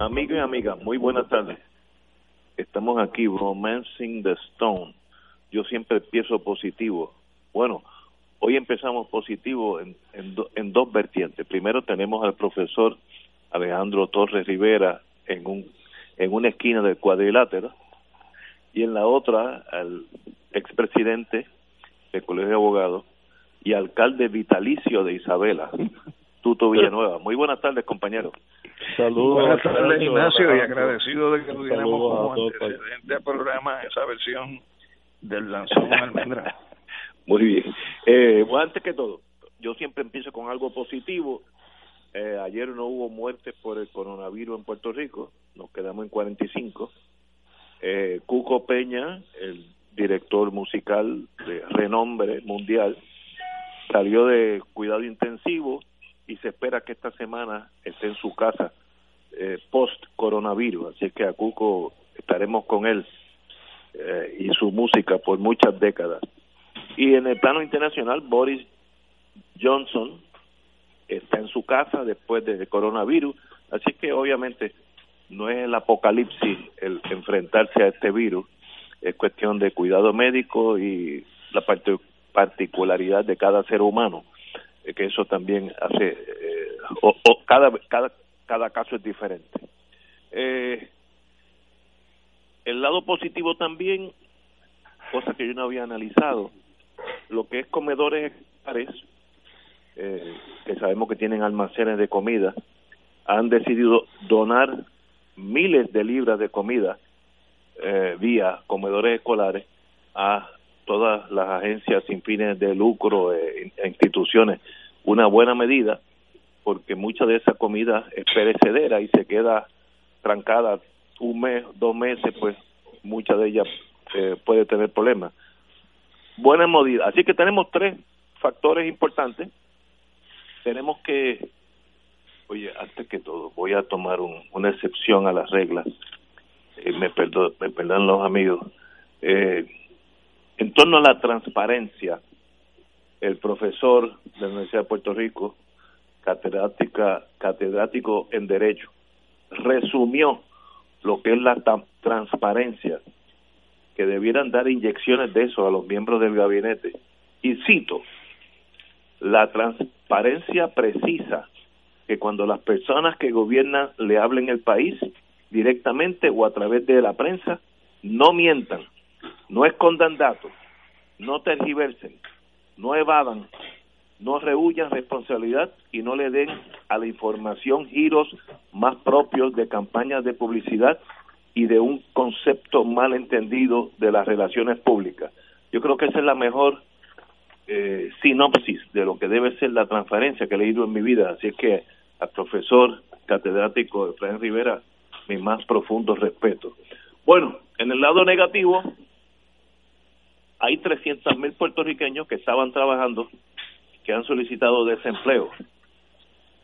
Amigos y amigas, muy buenas tardes. Estamos aquí, Romancing the Stone. Yo siempre empiezo positivo. Bueno, hoy empezamos positivo en, en, dos vertientes. Primero tenemos al profesor Alejandro Torres Rivera en, un, en una esquina del cuadrilátero y en la otra al expresidente del Colegio de Abogados y alcalde vitalicio de Isabela, Tuto Villanueva. Muy buenas tardes, compañeros. Saludos. Buenas tardes, Ignacio, y agradecido de que tuviéramos como antecedente al programa esa versión del lanzón almendra. Muy bien. Eh, bueno, antes que todo, yo siempre empiezo con algo positivo. Eh, ayer no hubo muertes por el coronavirus en Puerto Rico, nos quedamos en 45. Eh, Cuco Peña, el director musical de renombre mundial, salió de cuidado intensivo y se espera que esta semana esté en su casa eh, post coronavirus así que a Cuco estaremos con él eh, y su música por muchas décadas. Y en el plano internacional Boris Johnson está en su casa después del coronavirus. Así que obviamente no es el apocalipsis el enfrentarse a este virus. Es cuestión de cuidado médico y la particularidad de cada ser humano que eso también hace eh, o, cada cada cada caso es diferente. Eh, el lado positivo también cosa que yo no había analizado lo que es comedores eh, que sabemos que tienen almacenes de comida han decidido donar miles de libras de comida eh, vía comedores escolares a todas las agencias sin fines de lucro e, instituciones una buena medida porque mucha de esa comida es perecedera y se queda trancada un mes, dos meses, pues mucha de ellas eh, puede tener problemas. Buena medida. Así que tenemos tres factores importantes. Tenemos que, oye, antes que todo, voy a tomar una excepción a las reglas. Eh, me, perdo, me perdonan los amigos. Eh, en torno a la transparencia, el profesor de la Universidad de Puerto Rico, catedrática, catedrático en Derecho, resumió lo que es la transparencia, que debieran dar inyecciones de eso a los miembros del gabinete. Y cito, la transparencia precisa que cuando las personas que gobiernan le hablen el país directamente o a través de la prensa, no mientan, no escondan datos, no tergiversen, no evadan, no rehuyan responsabilidad y no le den a la información giros más propios de campañas de publicidad y de un concepto mal entendido de las relaciones públicas. Yo creo que esa es la mejor eh, sinopsis de lo que debe ser la transparencia que he leído en mi vida. Así es que al profesor catedrático Efraín Rivera, mi más profundo respeto. Bueno, en el lado negativo, hay 300 mil puertorriqueños que estaban trabajando que han solicitado desempleo.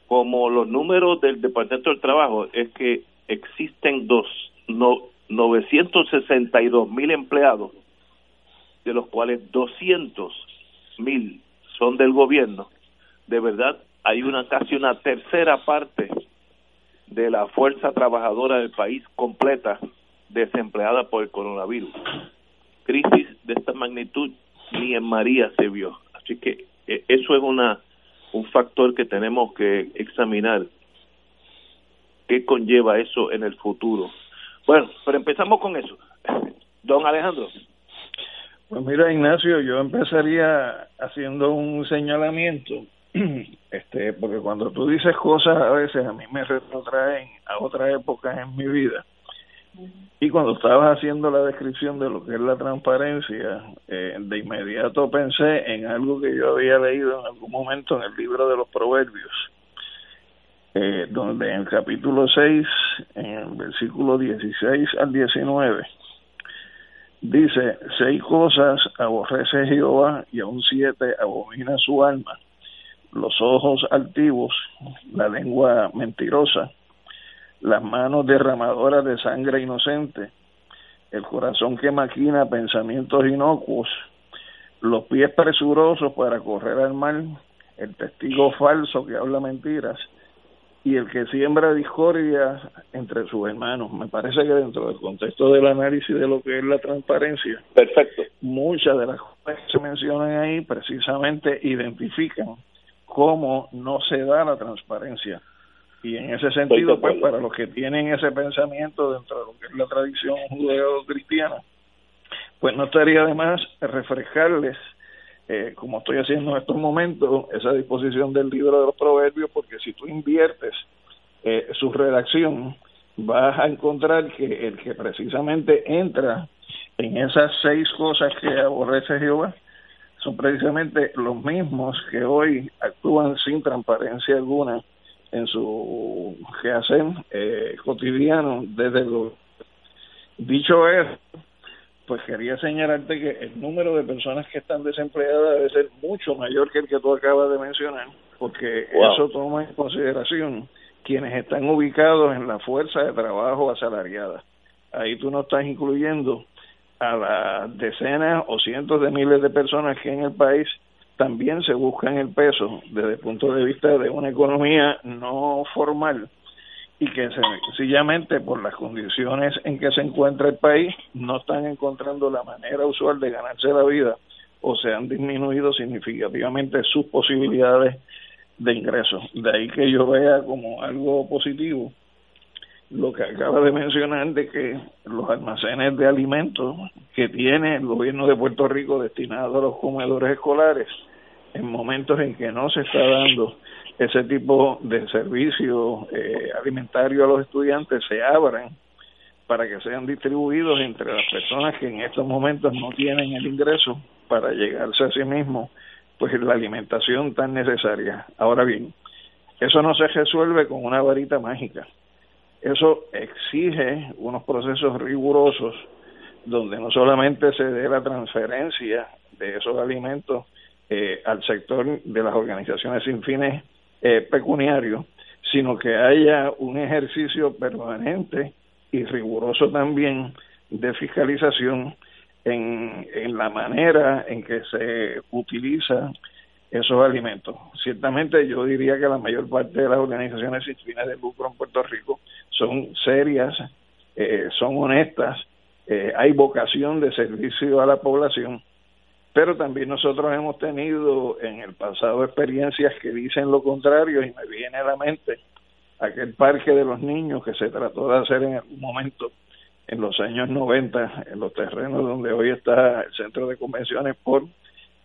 Como los números del Departamento del Trabajo es que existen dos, no, 962 mil empleados, de los cuales 200 mil son del gobierno, de verdad hay una casi una tercera parte de la fuerza trabajadora del país completa desempleada por el coronavirus crisis de esta magnitud ni en María se vio. Así que eh, eso es una un factor que tenemos que examinar. qué conlleva eso en el futuro. Bueno, pero empezamos con eso. Don Alejandro. Pues mira, Ignacio, yo empezaría haciendo un señalamiento, este, porque cuando tú dices cosas a veces a mí me retrotraen a otra época en mi vida. Y cuando estabas haciendo la descripción de lo que es la transparencia, eh, de inmediato pensé en algo que yo había leído en algún momento en el libro de los Proverbios, eh, donde en el capítulo 6, en el versículo 16 al 19, dice, seis cosas aborrece Jehová y aún siete abomina su alma, los ojos altivos, la lengua mentirosa, las manos derramadoras de sangre inocente, el corazón que maquina pensamientos inocuos, los pies presurosos para correr al mal, el testigo falso que habla mentiras y el que siembra discordia entre sus hermanos. Me parece que dentro del contexto del análisis de lo que es la transparencia, perfecto. Muchas de las cosas que se mencionan ahí precisamente identifican cómo no se da la transparencia y en ese sentido, pues para los que tienen ese pensamiento dentro de lo que es la tradición judeo-cristiana, pues no estaría de más refrescarles, eh, como estoy haciendo en estos momentos, esa disposición del libro de los proverbios, porque si tú inviertes eh, su redacción, vas a encontrar que el que precisamente entra en esas seis cosas que aborrece Jehová, son precisamente los mismos que hoy actúan sin transparencia alguna en su quehacer eh, cotidiano desde lo dicho es pues quería señalarte que el número de personas que están desempleadas debe ser mucho mayor que el que tú acabas de mencionar porque eso toma en consideración quienes están ubicados en la fuerza de trabajo asalariada. Ahí tú no estás incluyendo a las decenas o cientos de miles de personas que en el país también se buscan el peso desde el punto de vista de una economía no formal y que sencillamente por las condiciones en que se encuentra el país no están encontrando la manera usual de ganarse la vida o se han disminuido significativamente sus posibilidades de ingresos. De ahí que yo vea como algo positivo lo que acaba de mencionar de que los almacenes de alimentos que tiene el gobierno de Puerto Rico destinados a los comedores escolares en momentos en que no se está dando ese tipo de servicio eh, alimentario a los estudiantes se abran para que sean distribuidos entre las personas que en estos momentos no tienen el ingreso para llegarse a sí mismos pues la alimentación tan necesaria. Ahora bien, eso no se resuelve con una varita mágica eso exige unos procesos rigurosos donde no solamente se dé la transferencia de esos alimentos eh, al sector de las organizaciones sin fines eh, pecuniarios, sino que haya un ejercicio permanente y riguroso también de fiscalización en, en la manera en que se utiliza esos alimentos. Ciertamente yo diría que la mayor parte de las organizaciones sin fines de lucro en Puerto Rico son serias, eh, son honestas, eh, hay vocación de servicio a la población, pero también nosotros hemos tenido en el pasado experiencias que dicen lo contrario y me viene a la mente aquel parque de los niños que se trató de hacer en algún momento en los años 90 en los terrenos donde hoy está el centro de convenciones por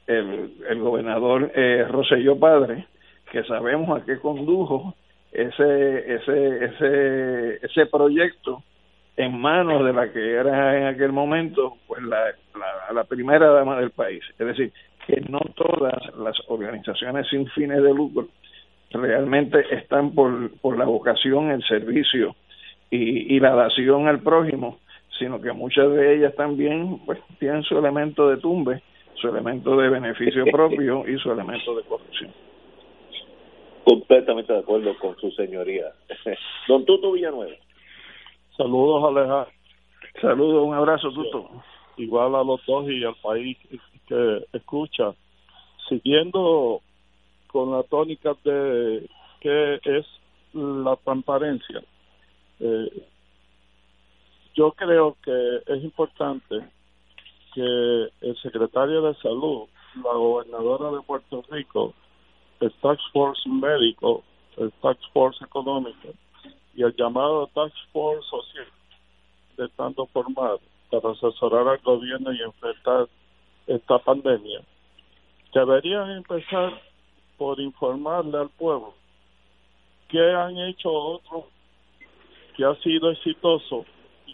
el, el gobernador eh, Roselló Padre, que sabemos a qué condujo ese, ese, ese, ese proyecto en manos de la que era en aquel momento pues la, la, primera dama del país. Es decir, que no todas las organizaciones sin fines de lucro realmente están por, por la vocación, el servicio y, y la dación al prójimo, sino que muchas de ellas también pues tienen su elemento de tumbe, su elemento de beneficio propio y su elemento de corrupción. Completamente de acuerdo con su señoría. Don Tuto Villanueva. Saludos, Alejandro. Saludos, un abrazo, Tuto. Igual a los dos y al país que escucha. Siguiendo con la tónica de qué es la transparencia, eh, yo creo que es importante que el secretario de Salud, la gobernadora de Puerto Rico, el Tax Force médico, el Tax Force económico y el llamado Task Force Social estando formado para asesorar al gobierno y enfrentar esta pandemia, deberían empezar por informarle al pueblo qué han hecho otros que ha sido exitoso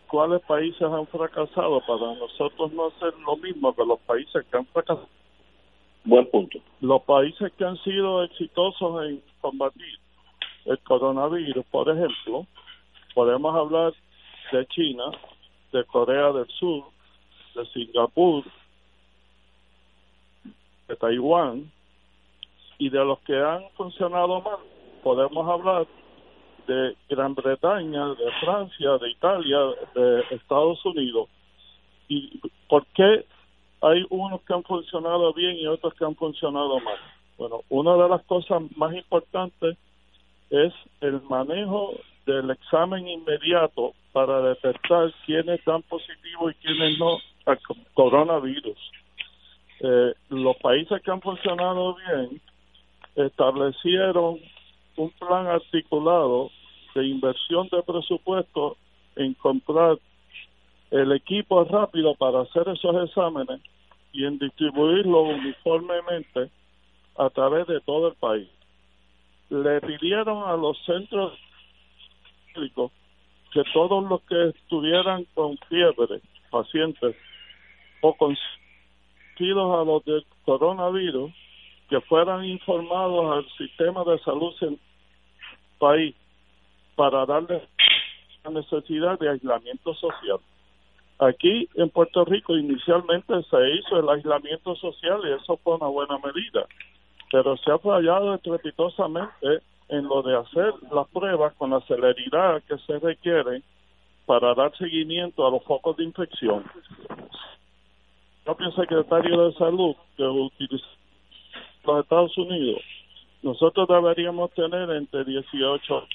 cuáles países han fracasado para nosotros no hacer lo mismo que los países que han fracasado. Buen punto. Los países que han sido exitosos en combatir el coronavirus, por ejemplo, podemos hablar de China, de Corea del Sur, de Singapur, de Taiwán, y de los que han funcionado mal, podemos hablar de Gran Bretaña, de Francia, de Italia, de Estados Unidos. ¿Y por qué hay unos que han funcionado bien y otros que han funcionado mal? Bueno, una de las cosas más importantes es el manejo del examen inmediato para detectar quiénes dan positivo y quiénes no al coronavirus. Eh, los países que han funcionado bien establecieron un plan articulado de inversión de presupuesto en comprar el equipo rápido para hacer esos exámenes y en distribuirlo uniformemente a través de todo el país. Le pidieron a los centros públicos que todos los que estuvieran con fiebre, pacientes o con a los del coronavirus, que fueran informados al sistema de salud del país para darle la necesidad de aislamiento social. Aquí en Puerto Rico inicialmente se hizo el aislamiento social y eso fue una buena medida, pero se ha fallado estrepitosamente en lo de hacer las pruebas con la celeridad que se requiere para dar seguimiento a los focos de infección. El propio secretario de Salud que utiliza los Estados Unidos, nosotros deberíamos tener entre 18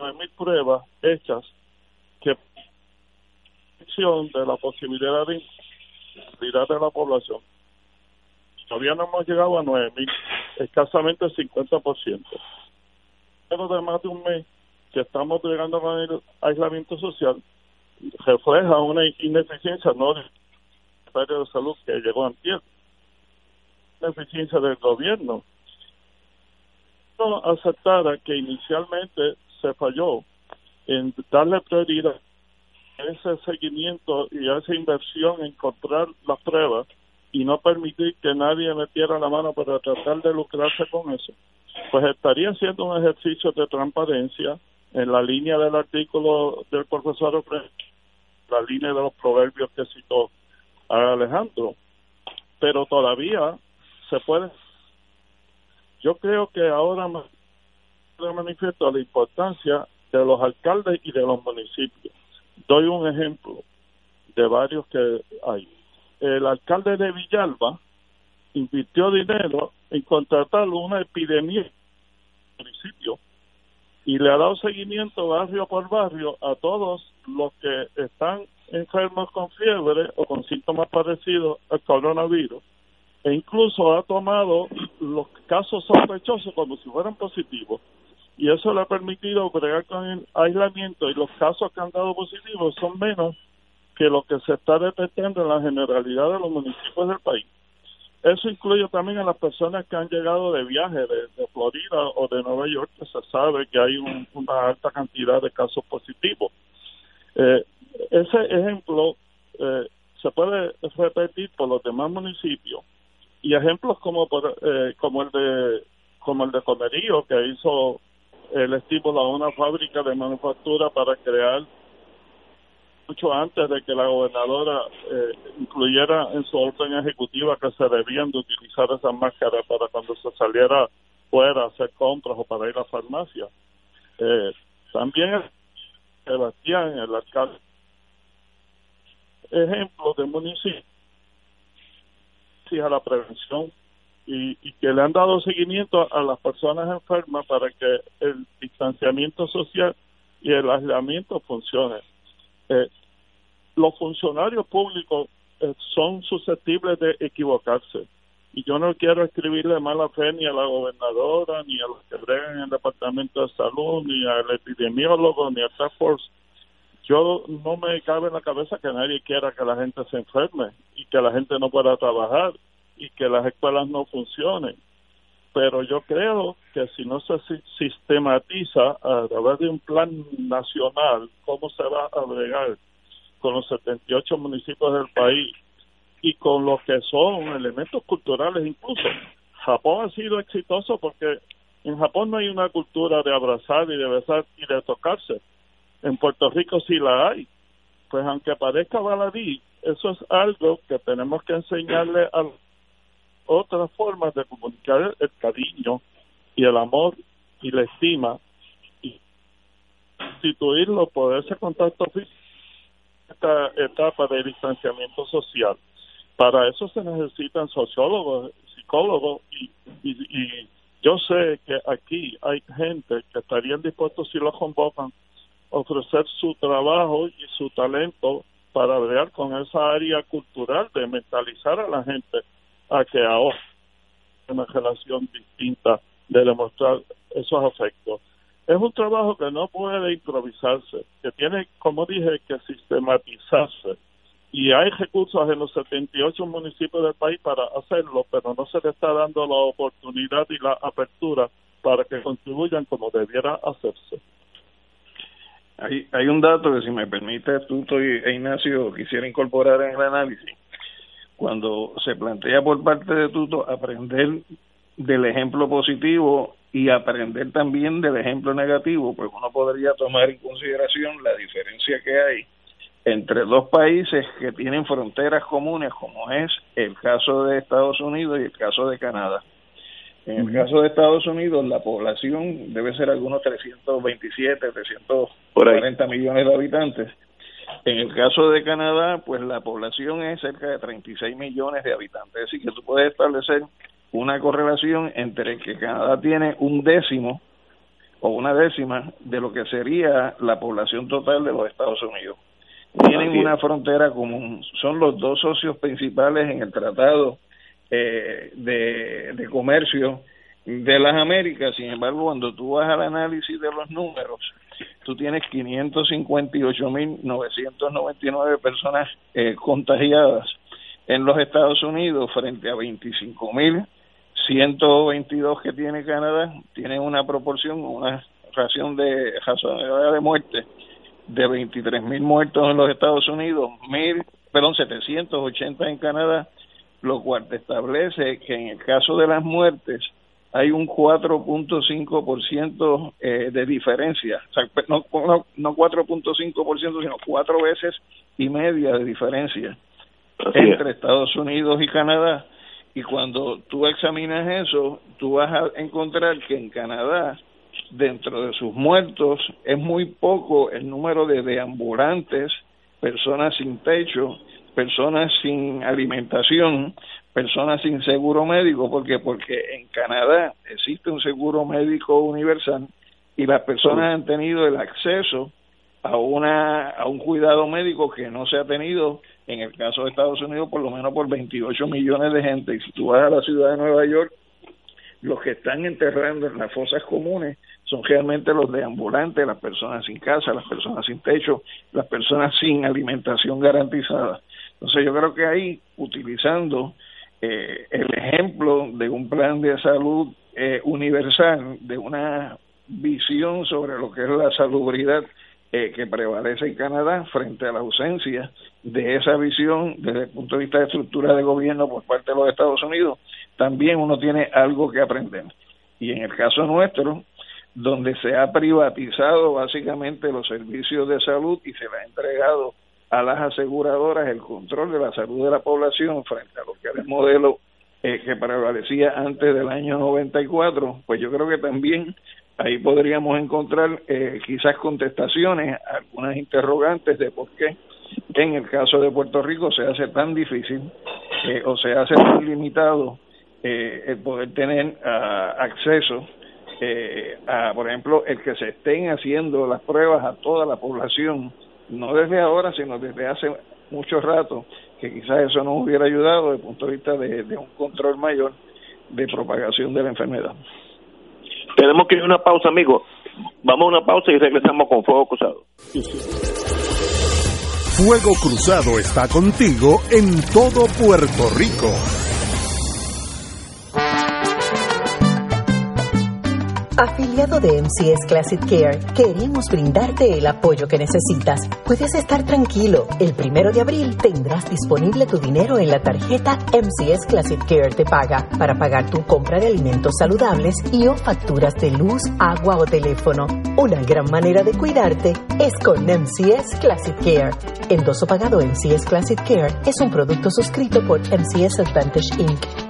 y 9 mil pruebas hechas que de la posibilidad de de la población. Todavía no hemos llegado a 9 mil, escasamente el 50%. Pero de más de un mes que estamos llegando el aislamiento social, refleja una ineficiencia no del Ministerio de Salud que llegó a tiempo eficiencia del gobierno. No aceptara que inicialmente se falló en darle prioridad a ese seguimiento y a esa inversión en comprar las pruebas y no permitir que nadie metiera la mano para tratar de lucrarse con eso, pues estaría haciendo un ejercicio de transparencia en la línea del artículo del profesor la línea de los proverbios que citó Alejandro. Pero todavía se puede. Yo creo que ahora me manifiesto la importancia de los alcaldes y de los municipios. Doy un ejemplo de varios que hay. El alcalde de Villalba invirtió dinero en contratar una epidemia en el municipio y le ha dado seguimiento barrio por barrio a todos los que están enfermos con fiebre o con síntomas parecidos al coronavirus e incluso ha tomado los casos sospechosos como si fueran positivos y eso le ha permitido bregar con el aislamiento y los casos que han dado positivos son menos que lo que se está detectando en la generalidad de los municipios del país. Eso incluye también a las personas que han llegado de viaje de, Florida o de Nueva York, que se sabe que hay una alta cantidad de casos positivos. Eh, ese ejemplo eh, se puede repetir por los demás municipios y ejemplos como eh, como el de como el de Comerío que hizo el estímulo a una fábrica de manufactura para crear mucho antes de que la gobernadora eh, incluyera en su orden ejecutiva que se debían de utilizar esas máscaras para cuando se saliera fuera a hacer compras o para ir a la farmacia. Eh, también Sebastián, el alcalde, ejemplo de municipio a la prevención y, que le han dado seguimiento a, las personas enfermas para que el distanciamiento social y el aislamiento funcione. Eh, los funcionarios públicos eh, son susceptibles de equivocarse y yo no quiero escribirle mala fe ni a la gobernadora, ni a los que bregan en el Departamento de Salud, ni al epidemiólogo, ni a Task Force. Yo no me cabe en la cabeza que nadie quiera que la gente se enferme y que la gente no pueda trabajar y que las escuelas no funcionen. Pero yo creo que si no se sistematiza a través de un plan nacional cómo se va a bregar con los 78 municipios del país y con lo que son elementos culturales incluso. Japón ha sido exitoso porque en Japón no hay una cultura de abrazar y de besar y de tocarse. En Puerto Rico sí la hay. Pues aunque parezca baladí, eso es algo que tenemos que enseñarle a otras formas de comunicar el cariño y el amor y la estima y instituirlo por ese contacto físico esta etapa de distanciamiento social. Para eso se necesitan sociólogos, psicólogos y, y, yo sé que aquí hay gente que estarían dispuestos si lo convocan ofrecer su trabajo y su talento para bregar con esa área cultural de mentalizar a la gente a que ahora una relación distinta de demostrar esos afectos. Es un trabajo que no puede improvisarse, que tiene, como dije, que sistematizarse y hay recursos en los 78 municipios del país para hacerlo, pero no se le está dando la oportunidad y la apertura para que contribuyan como debiera hacerse. Hay, hay un dato que si me permite tú e Ignacio quisiera incorporar en el análisis. Cuando se plantea por parte de Tuto aprender del ejemplo positivo y aprender también del ejemplo negativo, pues uno podría tomar en consideración la diferencia que hay entre dos países que tienen fronteras comunes, como es el caso de Estados Unidos y el caso de Canadá. En el caso de Estados Unidos, la población debe ser algunos 327, 340 millones de habitantes. En el caso de Canadá, pues la población es cerca de 36 millones de habitantes. Es decir, que tú puedes establecer una correlación entre que Canadá tiene un décimo o una décima de lo que sería la población total de los Estados Unidos tienen una frontera común. Son los dos socios principales en el Tratado eh, de, de Comercio de las Américas. Sin embargo, cuando tú vas al análisis de los números, tú tienes 558.999 personas eh, contagiadas en los Estados Unidos frente a 25.122 que tiene Canadá. Tienen una proporción, una ración de razonabilidad de muerte de 23 mil muertos en los Estados Unidos, mil, perdón, 780 en Canadá, lo cual establece que en el caso de las muertes hay un 4.5% eh, de diferencia, o sea, no, no, no 4.5%, sino cuatro veces y media de diferencia entre Estados Unidos y Canadá. Y cuando tú examinas eso, tú vas a encontrar que en Canadá dentro de sus muertos es muy poco el número de deambulantes, personas sin techo, personas sin alimentación, personas sin seguro médico, porque porque en Canadá existe un seguro médico universal y las personas han tenido el acceso a una a un cuidado médico que no se ha tenido en el caso de Estados Unidos por lo menos por 28 millones de gente. Y si tú vas a la ciudad de Nueva York los que están enterrando en las fosas comunes son realmente los deambulantes, las personas sin casa, las personas sin techo, las personas sin alimentación garantizada. Entonces yo creo que ahí, utilizando eh, el ejemplo de un plan de salud eh, universal, de una visión sobre lo que es la salubridad eh, que prevalece en Canadá frente a la ausencia de esa visión desde el punto de vista de estructura de gobierno por parte de los Estados Unidos, también uno tiene algo que aprender. Y en el caso nuestro, donde se ha privatizado básicamente los servicios de salud y se le ha entregado a las aseguradoras el control de la salud de la población frente a lo que era el modelo eh, que prevalecía antes del año 94, pues yo creo que también ahí podríamos encontrar eh, quizás contestaciones, algunas interrogantes de por qué en el caso de Puerto Rico se hace tan difícil eh, o se hace tan limitado eh, el poder tener uh, acceso eh, a, por ejemplo, el que se estén haciendo las pruebas a toda la población, no desde ahora, sino desde hace mucho rato, que quizás eso nos hubiera ayudado desde el punto de vista de, un control mayor de propagación de la enfermedad. Tenemos que ir a una pausa, amigo. Vamos a una pausa y regresamos con Fuego Cruzado. Fuego Cruzado está contigo en todo Puerto Rico. Afiliado de MCS Classic Care, queremos brindarte el apoyo que necesitas. Puedes estar tranquilo. El primero de abril tendrás disponible tu dinero en la tarjeta MCS Classic Care Te Paga para pagar tu compra de alimentos saludables y o facturas de luz, agua o teléfono. Una gran manera de cuidarte es con MCS Classic Care. Endoso pagado MCS Classic Care es un producto suscrito por MCS Advantage Inc.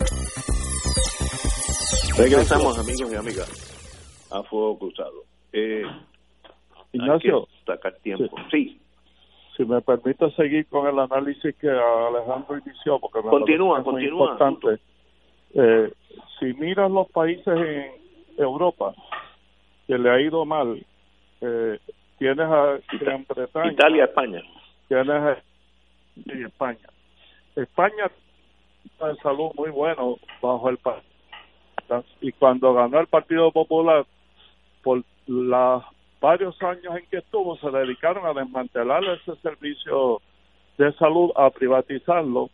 Regresamos, amigos y amigas, a Fuego Cruzado. Eh, Ignacio. sacar tiempo. Sí. Si me permite seguir con el análisis que Alejandro inició, porque me continúa, continúa. importante. Eh, si miras los países en Europa que le ha ido mal, eh, tienes a Gran Bretaña. Italia, España. Tienes a España. España de salud muy bueno bajo el país y cuando ganó el Partido Popular, por los varios años en que estuvo, se dedicaron a desmantelar ese servicio de salud, a privatizarlo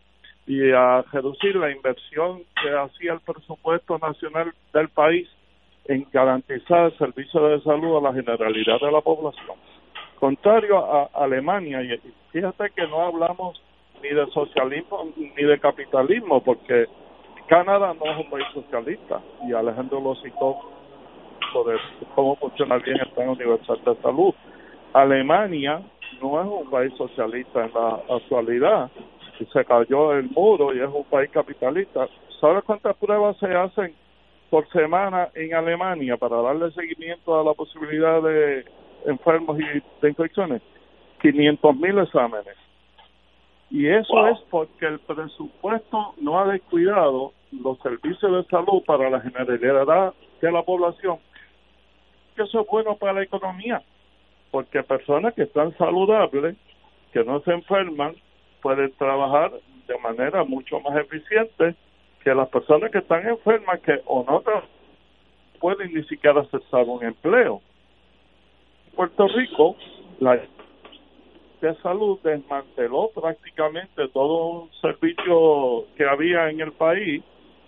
y a reducir la inversión que hacía el presupuesto nacional del país en garantizar el servicio de salud a la generalidad de la población. Contrario a Alemania, y fíjate que no hablamos ni de socialismo ni de capitalismo, porque Canadá no es un país socialista y Alejandro lo citó sobre cómo funciona bien el plan universal de salud. Alemania no es un país socialista en la actualidad y se cayó el muro y es un país capitalista. ¿Sabes cuántas pruebas se hacen por semana en Alemania para darle seguimiento a la posibilidad de enfermos y de infecciones? 500 mil exámenes. Y eso es porque el presupuesto no ha descuidado los servicios de salud para la generalidad de la población, que eso es bueno para la economía, porque personas que están saludables, que no se enferman, pueden trabajar de manera mucho más eficiente que las personas que están enfermas que o no pueden ni siquiera cesar un empleo. En Puerto Rico, la de salud desmanteló prácticamente todo un servicio que había en el país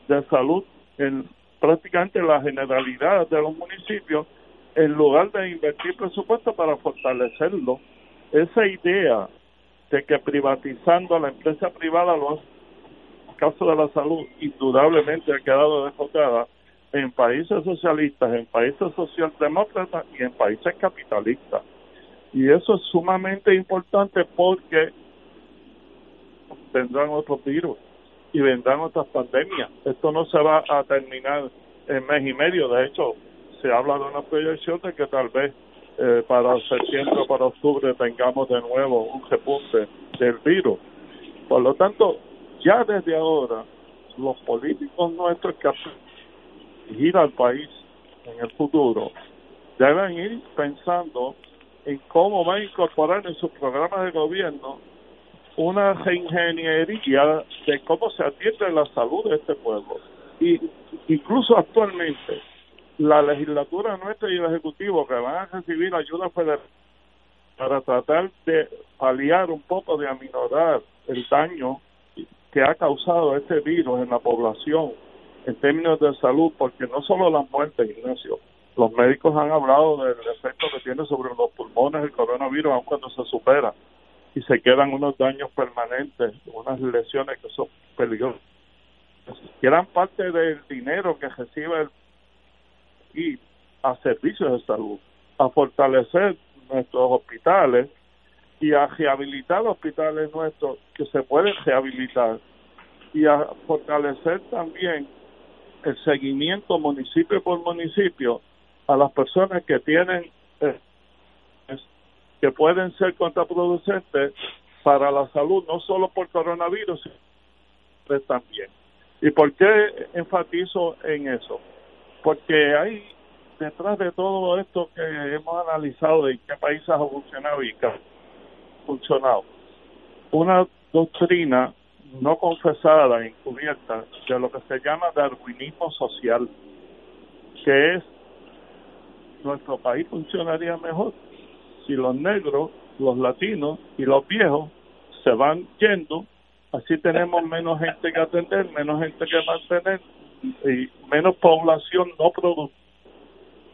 de salud en prácticamente la generalidad de los municipios en lugar de invertir presupuesto para fortalecerlo. Esa idea de que privatizando a la empresa privada los casos de la salud indudablemente ha quedado desfocada en países socialistas, en países socialdemócratas y en países capitalistas. Y eso es sumamente importante porque tendrán otros virus y vendrán otras pandemias. Esto no se va a terminar en mes y medio. De hecho, se habla de una proyección de que tal vez eh, para septiembre o para octubre tengamos de nuevo un repunte del virus. Por lo tanto, ya desde ahora, los políticos nuestros que dirigir al país en el futuro deben ir pensando en cómo va a incorporar en sus programas de gobierno una reingeniería de cómo se atiende la salud de este pueblo. Y incluso actualmente, la legislatura nuestra y el Ejecutivo que van a recibir ayuda federal para tratar de paliar un poco, de aminorar el daño que ha causado este virus en la población en términos de salud, porque no solo las muertes, Ignacio, los médicos han hablado del efecto que tiene sobre los pulmones el coronavirus, aun cuando se supera, y se quedan unos daños permanentes, unas lesiones que son peligrosas. Gran parte del dinero que recibe el y a servicios de salud, a fortalecer nuestros hospitales y a rehabilitar hospitales nuestros que se pueden rehabilitar y a fortalecer también el seguimiento municipio por municipio a las personas que tienen que pueden ser contraproducentes para la salud, no solo por coronavirus, sino también. ¿Y por qué enfatizo en eso? Porque hay detrás de todo esto que hemos analizado de qué países ha funcionado y qué ha funcionado, una doctrina no confesada, encubierta, de lo que se llama darwinismo social, que es nuestro país funcionaría mejor si los negros, los latinos y los viejos se van yendo, así tenemos menos gente que atender, menos gente que mantener y menos población no productiva.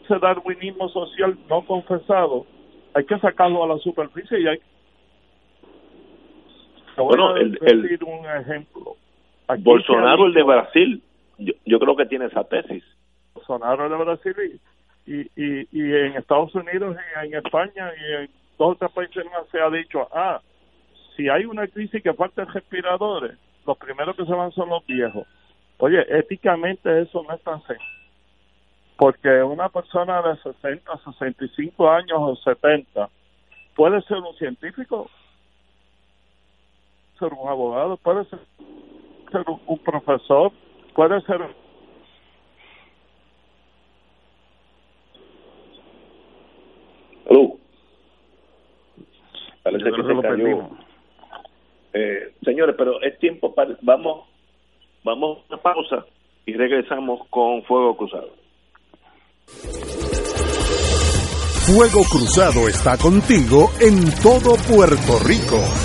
Ese darwinismo social no confesado hay que sacarlo a la superficie y hay bueno, el, el, un ejemplo. Bolsonaro, el de Brasil, yo, yo, creo que tiene esa tesis. Bolsonaro, el de Brasil, y, y, y, en Estados Unidos, y en España y en todos otros países más se ha dicho, ah, si hay una crisis que faltan respiradores, los primeros que se van son los viejos. Oye, éticamente eso no es tan sencillo. Porque una persona de 60, 65 años o 70 puede ser un científico ser un abogado, puede ser, un, profesor, puede ser Salud. Parece que se cayó. Eh, señores, pero es tiempo para vamos vamos a una pausa y regresamos con Fuego Cruzado. Fuego Cruzado está contigo en todo Puerto Rico.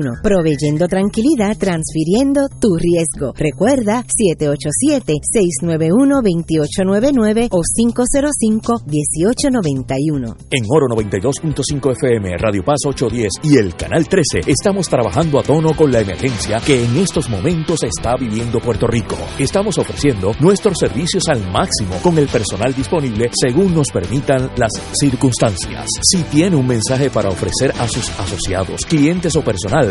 proveyendo tranquilidad, transfiriendo tu riesgo. Recuerda 787-691-2899 o 505-1891. En Oro 92.5 FM, Radio Paz 810 y el Canal 13 estamos trabajando a tono con la emergencia que en estos momentos está viviendo Puerto Rico. Estamos ofreciendo nuestros servicios al máximo con el personal disponible según nos permitan las circunstancias. Si tiene un mensaje para ofrecer a sus asociados, clientes o personal,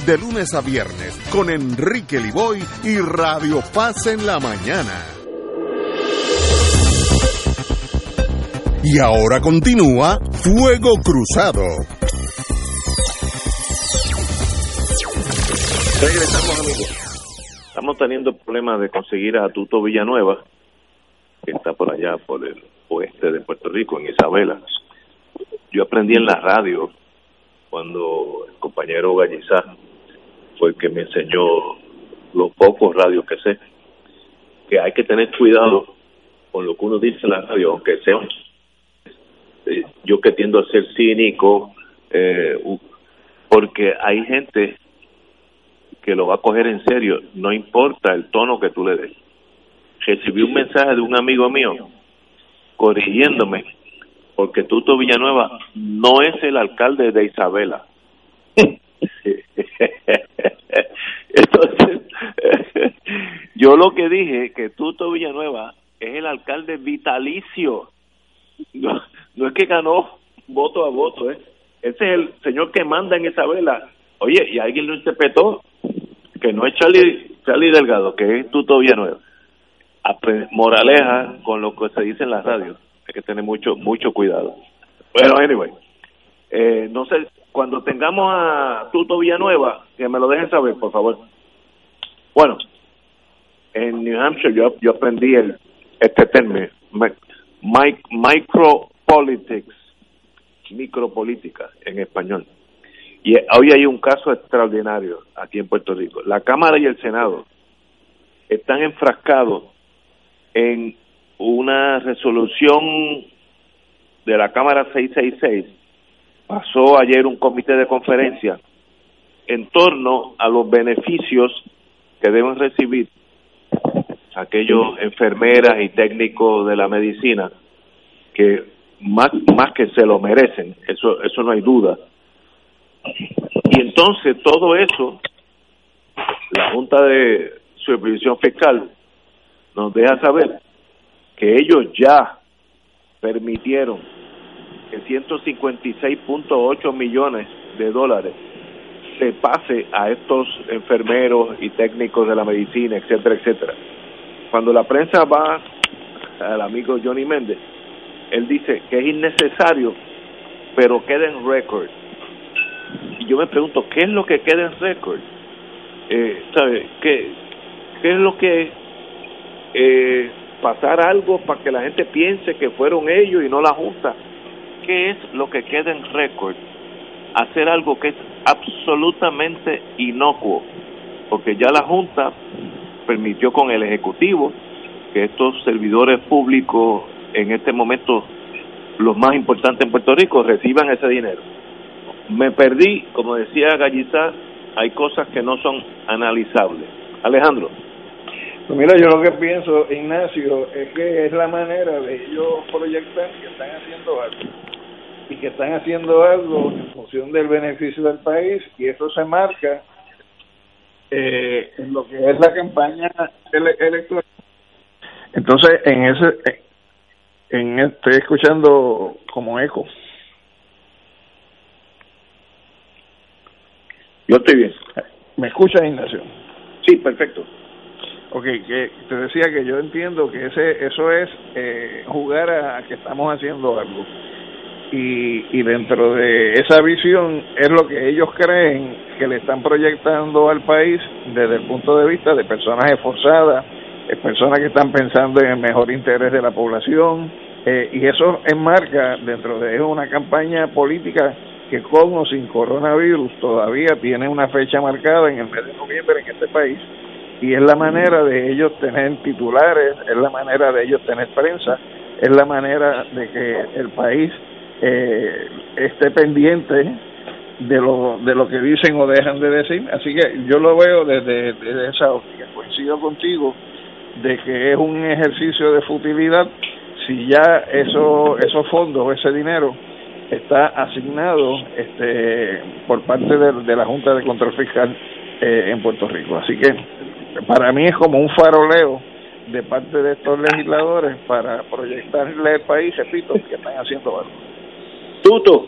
de lunes a viernes con Enrique Liboy y Radio Paz en la mañana. Y ahora continúa Fuego Cruzado. Regresamos, amigos. Estamos teniendo problemas de conseguir a Tuto Villanueva, que está por allá, por el oeste de Puerto Rico, en Isabela. Yo aprendí en la radio cuando el compañero Gallizá fue que me enseñó los pocos radios que sé, que hay que tener cuidado con lo que uno dice en la radio, aunque sea eh, yo que tiendo a ser cínico, eh, porque hay gente que lo va a coger en serio, no importa el tono que tú le des. Recibí un mensaje de un amigo mío corrigiéndome porque Tuto Villanueva no es el alcalde de Isabela. Entonces, yo lo que dije que Tuto Villanueva es el alcalde vitalicio. No, no es que ganó voto a voto, ¿eh? Ese es el señor que manda en Isabela. Oye, y alguien lo interpretó que no es Charlie, Charlie Delgado, que es Tuto Villanueva. Moraleja con lo que se dice en la radio. Hay que tener mucho mucho cuidado. Bueno, anyway. Eh, no sé, cuando tengamos a Tuto Villanueva, que me lo dejen saber, por favor. Bueno, en New Hampshire yo, yo aprendí el este término, micropolitics, micropolítica en español. Y hoy hay un caso extraordinario aquí en Puerto Rico. La Cámara y el Senado están enfrascados en una resolución de la Cámara 666. Pasó ayer un comité de conferencia en torno a los beneficios que deben recibir aquellos enfermeras y técnicos de la medicina que más más que se lo merecen, eso eso no hay duda. Y entonces todo eso, la Junta de Supervisión Fiscal nos deja saber que ellos ya permitieron que 156.8 millones de dólares se pase a estos enfermeros y técnicos de la medicina, etcétera, etcétera. Cuando la prensa va al amigo Johnny Méndez, él dice que es innecesario, pero queda en récord y yo me pregunto, ¿qué es lo que queda en récord? Eh, ¿Sabe? ¿Qué, ¿Qué es lo que eh, pasar algo para que la gente piense que fueron ellos y no la Junta? ¿Qué es lo que queda en récord? Hacer algo que es absolutamente inocuo, porque ya la Junta permitió con el Ejecutivo que estos servidores públicos en este momento los más importantes en Puerto Rico reciban ese dinero me perdí, como decía Gallizá, hay cosas que no son analizables. Alejandro. Pues mira, yo lo que pienso, Ignacio, es que es la manera de ellos proyectar que están haciendo algo y que están haciendo algo en función del beneficio del país y eso se marca eh, en lo que es la campaña electoral. Entonces, en ese, en estoy escuchando como eco. Yo estoy bien. ¿Me escuchas, Ignacio? Sí, perfecto. Ok, que te decía que yo entiendo que ese eso es eh, jugar a, que estamos haciendo algo. Y, y dentro de esa visión es lo que ellos creen que le están proyectando al país desde el punto de vista de personas esforzadas, personas que están pensando en el mejor interés de la población, eh, y eso enmarca dentro de una campaña política que con o sin coronavirus todavía tiene una fecha marcada en el mes de noviembre en este país y es la manera de ellos tener titulares, es la manera de ellos tener prensa, es la manera de que el país eh, esté pendiente de lo, de lo que dicen o dejan de decir. Así que yo lo veo desde, desde esa óptica. Coincido contigo de que es un ejercicio de futilidad si ya eso, esos fondos, ese dinero, está asignado este, por parte de, la Junta de Control Fiscal eh, en Puerto Rico. Así que para mí es como un faroleo de parte de estos legisladores para proyectarle al país, repito, que están haciendo algo. Tuto.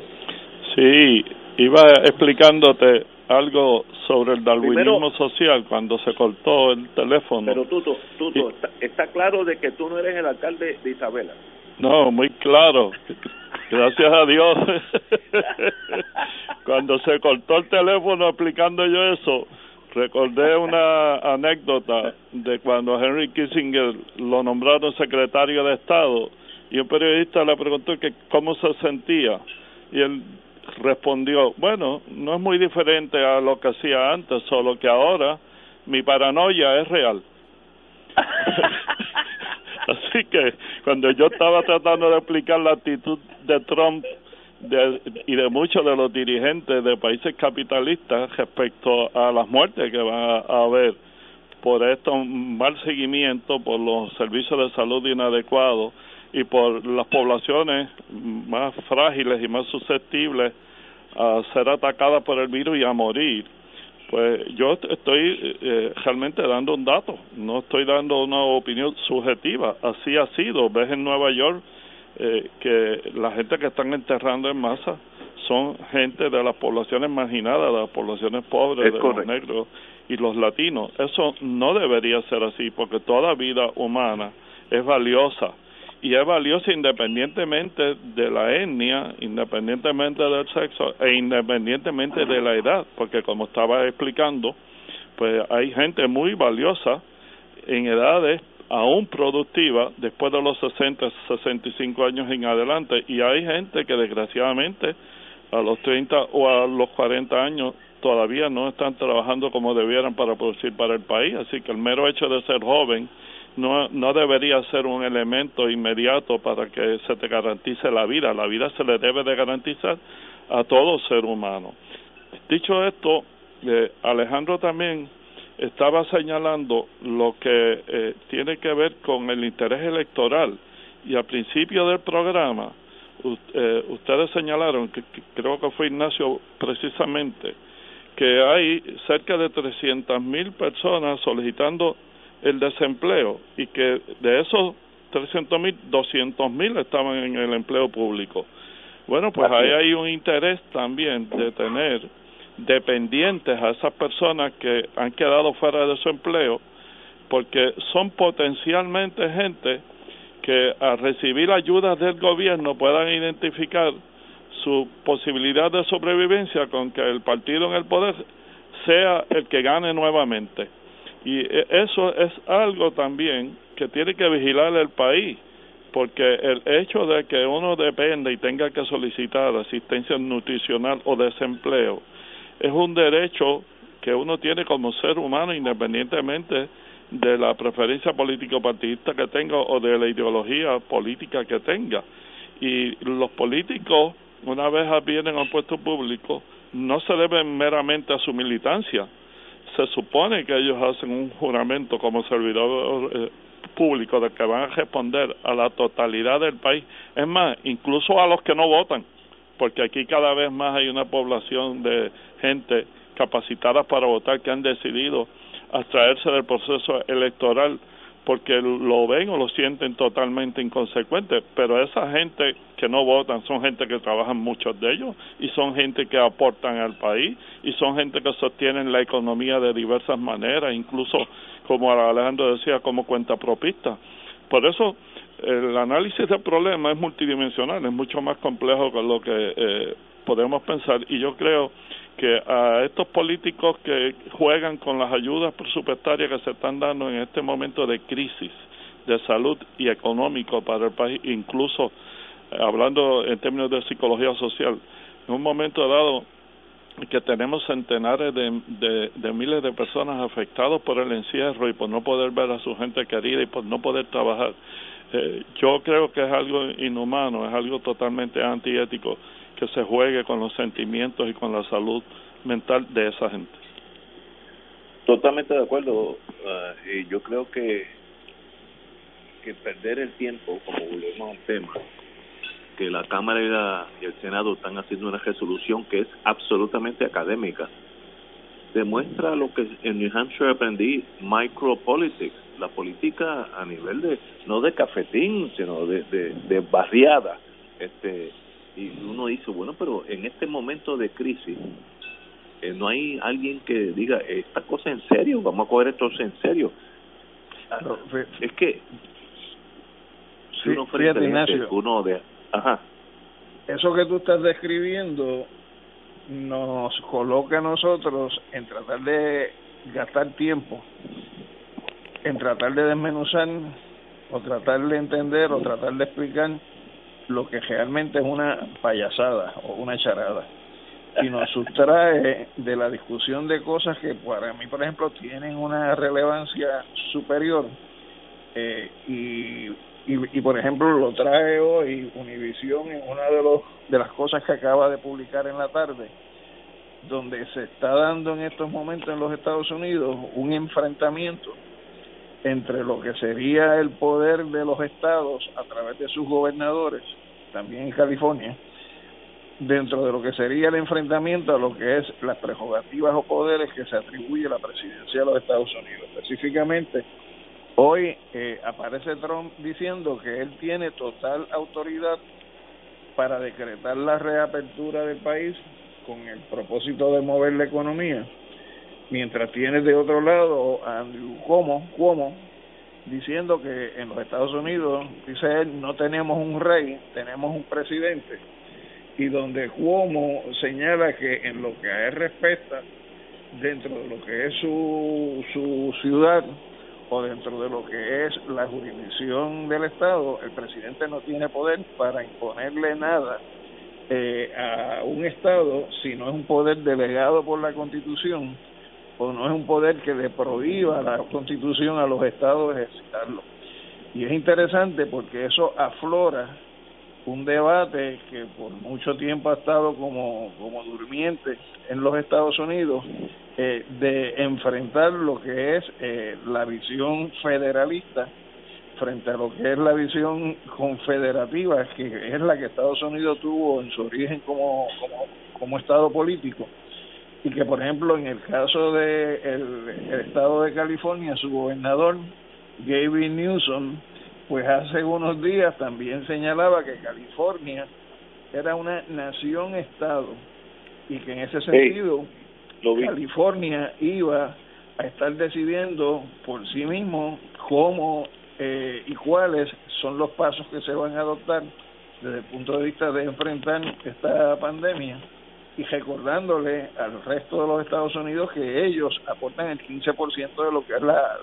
Sí, iba explicándote algo sobre el darwinismo social cuando se cortó el teléfono. Pero Tuto, Tuto está, está, claro de que tú no eres el alcalde de Isabela. No, muy claro. Gracias a Dios. Cuando se cortó el teléfono explicando yo eso, recordé una anécdota de cuando Henry Kissinger lo nombraron secretario de Estado y un periodista le preguntó que cómo se sentía y él respondió, bueno, no es muy diferente a lo que hacía antes, solo que ahora mi paranoia es real. Así que cuando yo estaba tratando de explicar la actitud de Trump y de muchos de los dirigentes de países capitalistas respecto a las muertes que va a haber por esto mal seguimiento, por los servicios de salud inadecuados y por las poblaciones más frágiles y más susceptibles a ser atacadas por el virus y a morir, pues yo estoy eh, realmente dando un dato, no estoy dando una opinión subjetiva, así ha sido. Ves en Nueva York eh, que la gente que están enterrando en masa son gente de las poblaciones marginadas, de las poblaciones pobres, de los negros y los latinos. Eso no debería ser así, porque toda vida humana es valiosa y es valiosa independientemente de la etnia, independientemente del sexo e independientemente de la edad, porque como estaba explicando, pues hay gente muy valiosa en edades aún productivas después de los 60, 65 años en adelante y hay gente que desgraciadamente a los 30 o a los 40 años todavía no están trabajando como debieran para producir para el país, así que el mero hecho de ser joven no, no debería ser un elemento inmediato para que se te garantice la vida. La vida se le debe de garantizar a todo ser humano. Dicho esto, eh, Alejandro también estaba señalando lo que eh, tiene que ver con el interés electoral y al principio del programa eh, ustedes señalaron que, creo que fue Ignacio precisamente que hay cerca de 300 mil personas solicitando el desempleo y que de esos 300 mil, 200 mil estaban en el empleo público. Bueno, pues ahí hay un interés también de tener dependientes a esas personas que han quedado fuera de su empleo, porque son potencialmente gente que al recibir ayudas del gobierno puedan identificar su posibilidad de sobrevivencia con que el partido en el poder sea el que gane nuevamente. Y e, eso es algo también que tiene que vigilar el país, porque el hecho de que uno dependa y tenga que solicitar asistencia nutricional o desempleo es un derecho que uno tiene como ser humano independientemente de la preferencia político-partidista que tenga o de la ideología política que tenga. Y los políticos, una vez vienen a un puesto público, no se deben meramente a su militancia, se supone que ellos hacen un juramento como servidor eh, público de que van a responder a la totalidad del país, es más, incluso a los que no votan, porque aquí cada vez más hay una población de gente capacitada para votar que han decidido abstraerse del proceso electoral porque lo ven o lo sienten totalmente inconsecuente, pero esa gente que no votan son gente que trabajan muchos de ellos y son gente que aportan al país y son gente que sostienen la economía de diversas maneras, incluso como Alejandro decía, como cuenta propista. Por eso el análisis del problema es multidimensional, es mucho más complejo que lo que eh, podemos pensar y yo creo que a estos políticos que juegan con las ayudas presupuestarias que se están dando en este momento de crisis de salud y económico para el país, incluso eh, hablando en términos de psicología social, en un momento dado que tenemos centenares de, de, miles de personas afectados por el encierro y por no poder ver a su gente querida y por no poder trabajar. Eh, yo creo que es algo inhumano, es algo totalmente antiético que se juegue con los sentimientos y con la salud mental de esa gente. Totalmente de acuerdo. Uh, y yo creo que que perder el tiempo, como volvemos al tema, que la Cámara y, el Senado están haciendo una resolución que es absolutamente académica, demuestra lo que en New Hampshire aprendí, micropolitics, la política a nivel de, no de cafetín, sino de, de, de barriada. Este, y uno dice, bueno, pero en este momento de crisis, eh, no hay alguien que diga, esta cosa en serio, vamos a coger esto en serio. es que si uno frente Ignacio, uno de... Ajá. Eso que tú estás describiendo nos coloca a nosotros en tratar de gastar tiempo, en tratar de desmenuzar o tratar de entender o tratar de explicar lo que realmente es una payasada o una charada y nos sustrae de la discusión de cosas que para mí, por ejemplo, tienen una relevancia superior eh, y, y, por ejemplo, lo trae hoy Univisión en una de, los, de las cosas que acaba de publicar en la tarde, donde se está dando en estos momentos en los Estados Unidos un enfrentamiento entre lo que sería el poder de los estados a través de sus gobernadores, también en California, dentro de lo que sería el enfrentamiento a lo que es las prerrogativas o poderes que se atribuye a la presidencia de los Estados Unidos. Específicamente, hoy eh, aparece Trump diciendo que él tiene total autoridad para decretar la reapertura del país con el propósito de mover la economía, mientras tiene de otro lado a Andrew Cuomo, diciendo que en los Estados Unidos, dice él, no tenemos un rey, tenemos un presidente. Y donde Cuomo señala que en lo que a él respecta, dentro de lo que es su, su ciudad o dentro de lo que es la jurisdicción del Estado, el presidente no tiene poder para imponerle nada eh, a un Estado si no es un poder delegado por la Constitución o no es un poder que le prohíba la Constitución a los Estados ejercitarlo. Y es interesante porque eso aflora un debate que por mucho tiempo ha estado como, como durmiente en los Estados Unidos eh, de enfrentar lo que es eh, la visión federalista frente a lo que es la visión confederativa que es la que Estados Unidos tuvo en su origen como, como, como Estado político y que por ejemplo en el caso de el Estado de California su gobernador Gavin Newsom pues hace unos días también señalaba que California era una nación-estado y que en ese sentido California iba a estar decidiendo por sí mismo cómo eh, y cuáles son los pasos que se van a adoptar desde el punto de vista de enfrentar esta pandemia y recordándole al resto de los Estados Unidos que ellos aportan el 15% de lo que es la,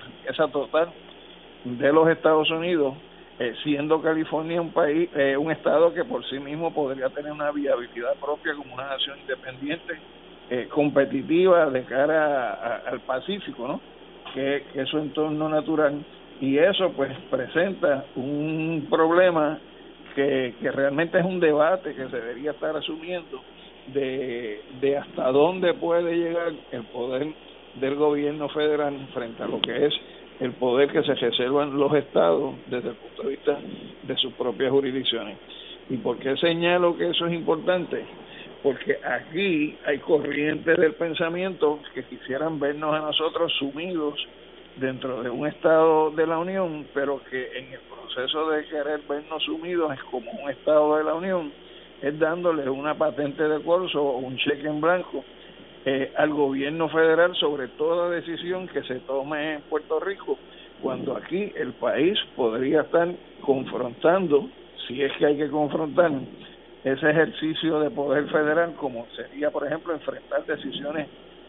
riqueza total de los Estados Unidos, eh, siendo California un país, eh, un estado que por sí mismo podría tener una viabilidad propia como una nación independiente, eh, competitiva de cara al Pacífico, ¿no? Que, que es su entorno natural y eso pues presenta un problema que, que realmente es un debate que se debería estar asumiendo de, de hasta dónde puede llegar el poder del gobierno federal frente a lo que es el poder que se reservan los estados desde el punto de vista de sus propias jurisdicciones. ¿Y por qué señalo que eso es importante? Porque aquí hay corrientes del pensamiento que quisieran vernos a nosotros sumidos dentro de un estado de la Unión, pero que en el proceso de querer vernos sumidos como un estado de la Unión, es dándole una patente de corso o un cheque en blanco eh, al gobierno federal sobre toda decisión que se tome en Puerto Rico, cuando aquí el país podría estar confrontando, si es que hay que confrontar, ese ejercicio de poder federal, como sería, por ejemplo, enfrentar decisiones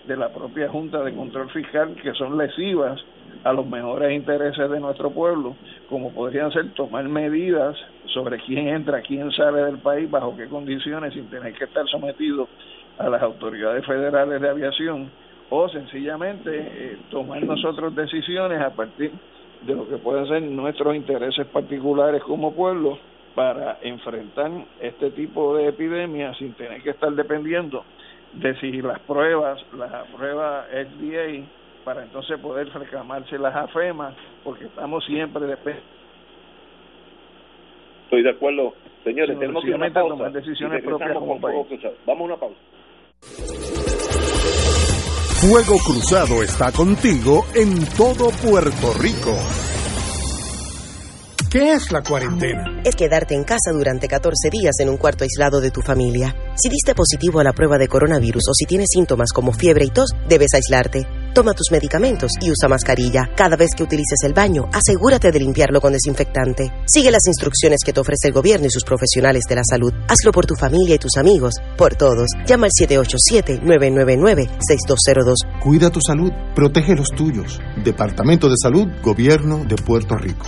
de la propia Junta de Control Fiscal que son lesivas a los mejores intereses de nuestro pueblo, como podrían ser tomar medidas sobre quién entra, quién sale del país, bajo qué condiciones, sin tener que estar sometido a las autoridades federales de aviación o sencillamente eh, tomar nosotros decisiones a partir de lo que pueden ser nuestros intereses particulares como pueblo para enfrentar este tipo de epidemias sin tener que estar dependiendo de si las pruebas, las pruebas FDA, para entonces poder reclamarse las AFEMA, porque estamos siempre de Estoy de acuerdo. Señores, tenemos que tomar decisiones propias como país. Vamos a una pausa. Fuego Cruzado está contigo en todo Puerto Rico. ¿Qué es la cuarentena? Es quedarte en casa durante 14 días en un cuarto aislado de tu familia. Si diste positivo a la prueba de coronavirus o si tienes síntomas como fiebre y tos, debes aislarte. toma tus medicamentos y usa mascarilla. Cada vez que utilices el baño, asegúrate de limpiarlo con desinfectante. Sigue las instrucciones que te ofrece el gobierno y sus profesionales de la salud. Hazlo por tu familia y tus amigos, por todos. Llama al 787-999-6202. Cuida tu salud, protege los tuyos. Departamento de Salud, Gobierno de Puerto Rico.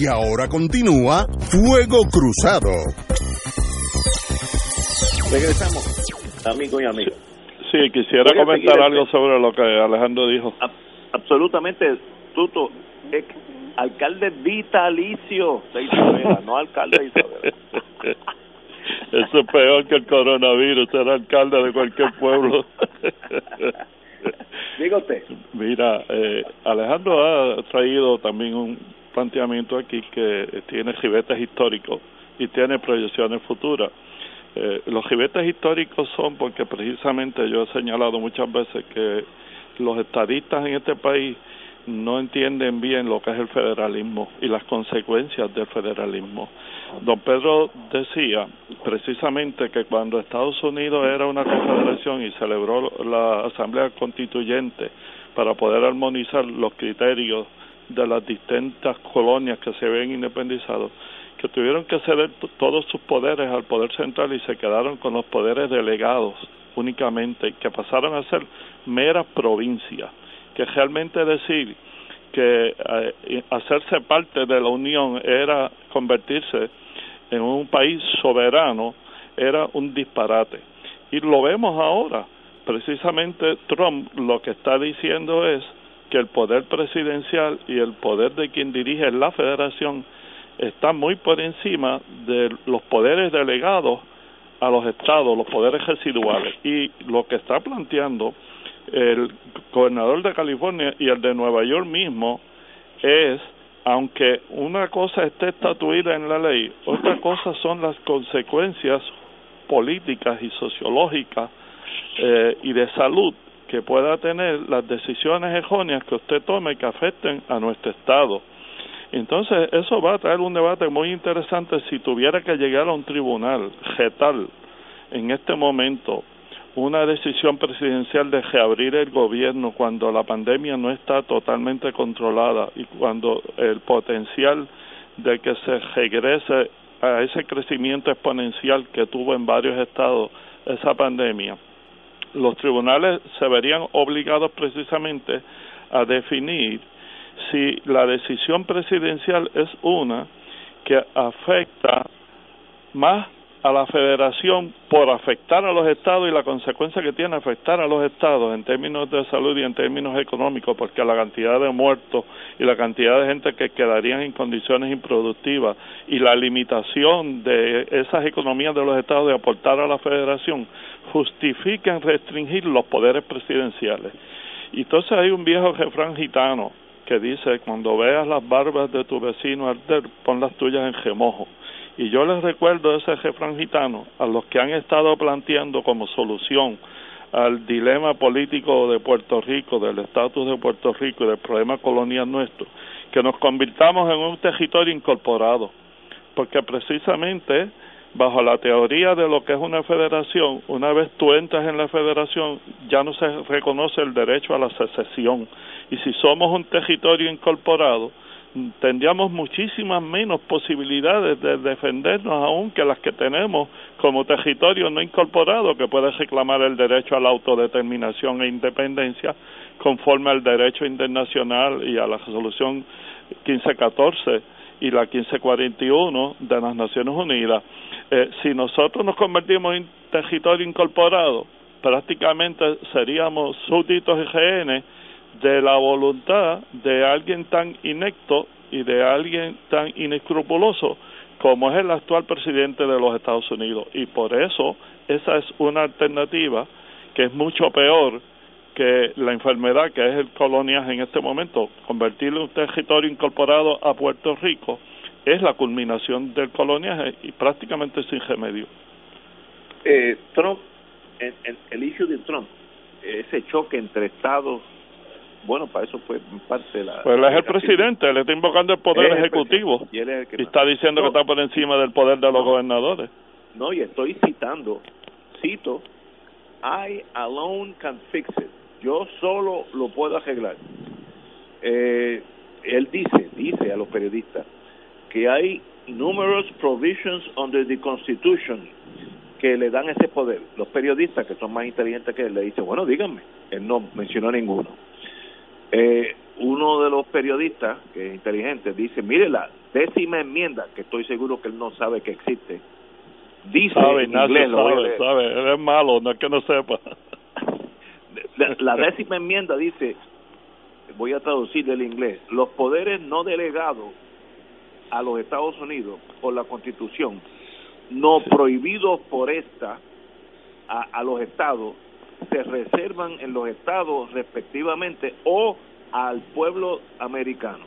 Y ahora continúa Fuego Cruzado. Regresamos, amigo y amigo. Sí, quisiera comentar algo sobre lo que Alejandro dijo. absolutamente, Tuto. alcalde vitalicio de Isabela, no alcalde de Isabela. Eso es peor que el coronavirus, ser alcalde de cualquier pueblo. Diga usted. Mira, eh, Alejandro ha traído también un planteamiento aquí que tiene jibetes históricos y tiene proyecciones futuras. Eh, los jibetes históricos son porque precisamente yo he señalado muchas veces que los estadistas en este país no entienden bien lo que es el federalismo y las consecuencias del federalismo. Don Pedro decía precisamente que cuando Estados Unidos era una confederación y celebró la Asamblea Constituyente para poder armonizar los criterios de las distintas colonias que se ven independizados, que tuvieron que ceder todos sus poderes al poder central y se quedaron con los poderes delegados únicamente, que pasaron a ser meras provincias, que realmente decir que eh, hacerse parte de la Unión era convertirse en un país soberano, era un disparate. Y lo vemos ahora. Precisamente Trump lo que está diciendo es que el poder presidencial y el poder de quien dirige la federación está muy por encima de los poderes delegados a los estados, los poderes residuales. Y lo que está planteando el gobernador de California y el de Nueva York mismo es, aunque una cosa esté estatuida en la ley, otra cosa son las consecuencias políticas y sociológicas eh, y de salud que pueda tener las decisiones erróneas que usted tome que afecten a nuestro Estado. Entonces, eso va a traer un debate muy interesante si tuviera que llegar a un tribunal getal en este momento una decisión presidencial de reabrir el gobierno cuando la pandemia no está totalmente controlada y cuando el potencial de que se regrese a ese crecimiento exponencial que tuvo en varios estados esa pandemia los tribunales se verían obligados precisamente a definir si la decisión presidencial es una que afecta más a la federación por afectar a los estados y la consecuencia que tiene afectar a los estados en términos de salud y en términos económicos, porque la cantidad de muertos y la cantidad de gente que quedarían en condiciones improductivas y la limitación de esas economías de los estados de aportar a la federación justifican restringir los poderes presidenciales. Y entonces hay un viejo refrán gitano que dice, cuando veas las barbas de tu vecino arder, pon las tuyas en remojo. Y yo les recuerdo ese refrán gitano a los que han estado planteando como solución al dilema político de Puerto Rico, del estatus de Puerto Rico y del problema colonial nuestro, que nos convirtamos en un territorio incorporado, porque precisamente bajo la teoría de lo que es una federación, una vez tú entras en la federación, ya no se reconoce el derecho a la secesión. Y si somos un territorio incorporado, tendríamos muchísimas menos posibilidades de defendernos aún que las que tenemos como territorio no incorporado que puede reclamar el derecho a la autodeterminación e independencia conforme al derecho internacional y a la resolución 1514 y la 1541 de las Naciones Unidas. Eh, si nosotros nos convertimos en territorio incorporado, prácticamente seríamos súbditos rehenes de la voluntad de alguien tan inecto y de alguien tan inescrupuloso como es el actual presidente de los Estados Unidos. Y por eso esa es una alternativa que es mucho peor que la enfermedad que es el coloniaje en este momento, convertirlo en un territorio incorporado a Puerto Rico, es la culminación del coloniaje y prácticamente sin remedio. Eh, Trump, el, el, issue de Trump, ese choque entre Estados, bueno, para eso fue parte de la... Pues él es el presidente, él está invocando el poder ejecutivo y, está diciendo que está por encima del poder de los gobernadores. No, y estoy citando, cito, I alone can fix it yo solo lo puedo arreglar. Eh, él dice, dice a los periodistas, que hay numerous provisions under the Constitution que le dan ese poder. Los periodistas, que son más inteligentes que él, le dicen, bueno, díganme. Él no mencionó ninguno. Eh, uno de los periodistas, que es inteligente, dice, mire la décima enmienda, que estoy seguro que él no sabe que existe, dice sabe, en inglés, sabe, sabe, él es malo, no es que no sepa. La, décima enmienda dice, voy a traducir del inglés, los poderes no delegados a los Estados Unidos por la Constitución, no prohibidos por esta a, a los estados, se reservan en los estados respectivamente o al pueblo americano.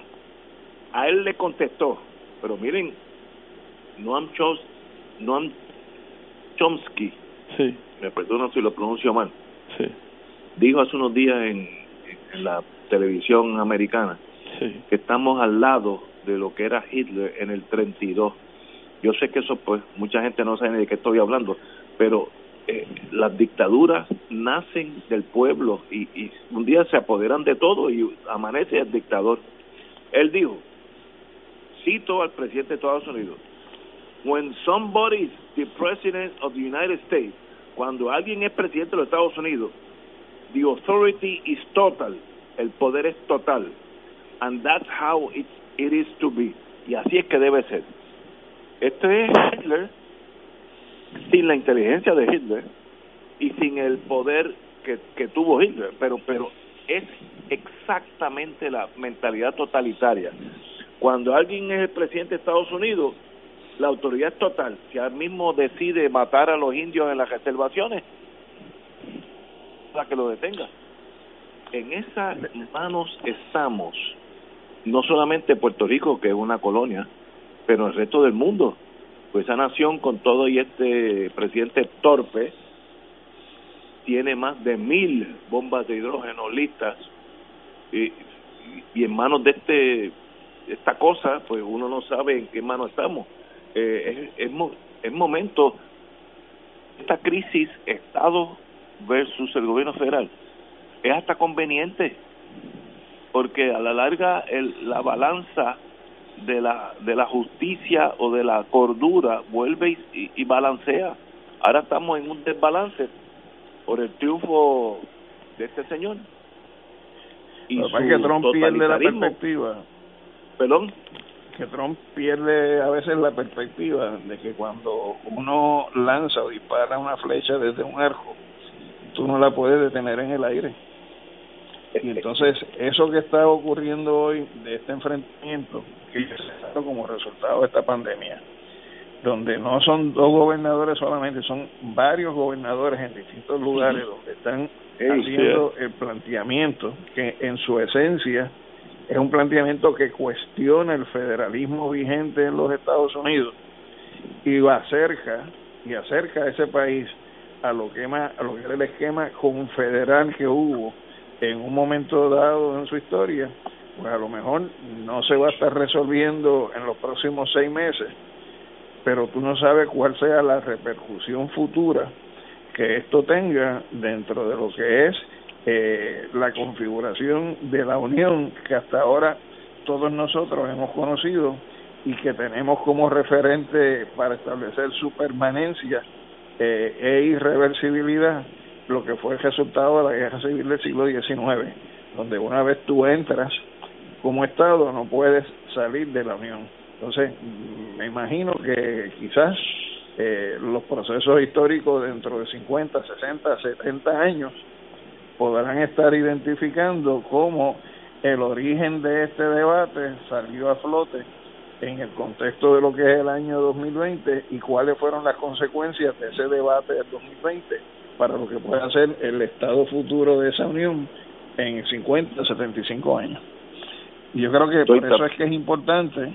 A él le contestó, pero miren, Noam, Chos, Noam Chomsky, sí. me perdono si lo pronuncio mal, sí dijo hace unos días en, la televisión americana que estamos al lado de lo que era Hitler en el 32. Yo sé que eso, pues, mucha gente no sabe de qué estoy hablando, pero eh, las dictaduras nacen del pueblo y, y un día se apoderan de todo y amanece el dictador. Él dijo, cito al presidente de Estados Unidos, when somebody is the president of the United States, cuando alguien es presidente de los Estados Unidos, The authority is total. El poder es total. And that's how it, it is to be. Y así es que debe ser. Este es Hitler sin la inteligencia de Hitler y sin el poder que, que tuvo Hitler, pero pero es exactamente la mentalidad totalitaria. Cuando alguien es el presidente de Estados Unidos, la autoridad es total. Si él mismo decide matar a los indios en las reservaciones, que lo detenga. En esas manos estamos, no solamente Puerto Rico, que es una colonia, pero el resto del mundo. Pues esa nación, con todo y este presidente torpe, tiene más de mil bombas de hidrógeno listas y, y en manos de este esta cosa, pues uno no sabe en qué mano estamos. Eh, es, es, momento, esta crisis Estado versus el gobierno federal. Es hasta conveniente porque a la larga el, la balanza de la de la justicia o de la cordura vuelve y, balancea. Ahora estamos en un desbalance por el triunfo de este señor y su que Trump pierde la perspectiva. Perdón. Que Trump pierde a veces la perspectiva de que cuando uno lanza o dispara una flecha desde un arco, tú no la puedes detener en el aire. Y entonces eso que está ocurriendo hoy de este enfrentamiento, que se como resultado de esta pandemia, donde no son dos gobernadores solamente, son varios gobernadores en distintos lugares donde están haciendo el planteamiento que en su esencia es un planteamiento que cuestiona el federalismo vigente en los Estados Unidos y acerca y acerca a ese país a lo que a lo que era el esquema confederal que hubo en un momento dado en su historia pues a lo mejor no se va a estar resolviendo en los próximos seis meses pero tú no sabes cuál sea la repercusión futura que esto tenga dentro de lo que es eh, la configuración de la unión que hasta ahora todos nosotros hemos conocido y que tenemos como referente para establecer su permanencia eh, e irreversibilidad lo que fue el resultado de la guerra civil del siglo XIX, donde una vez tú entras como Estado no puedes salir de la Unión. Entonces, me imagino que quizás eh, los procesos históricos dentro de 50, 60, 70 años podrán estar identificando cómo el origen de este debate salió a flote en el contexto de lo que es el año 2020 y cuáles fueron las consecuencias de ese debate del 2020 para lo que pueda ser el estado futuro de esa unión en 50, 75 años. Y yo creo que por eso es que es importante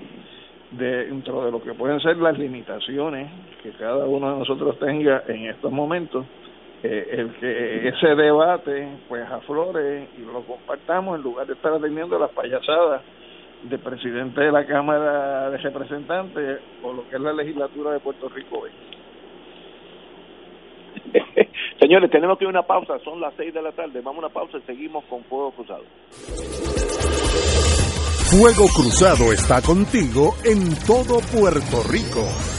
dentro de lo que pueden ser las limitaciones que cada uno de nosotros tenga en estos momentos, eh, el que ese debate pues aflore y lo compartamos en lugar de estar atendiendo las payasadas del presidente de la Cámara de Representantes o lo que es la legislatura de Puerto Rico hoy. Señores, tenemos que ir a una pausa, son las seis de la tarde, vamos a una pausa y seguimos con Fuego Cruzado. Fuego Cruzado está contigo en todo Puerto Rico.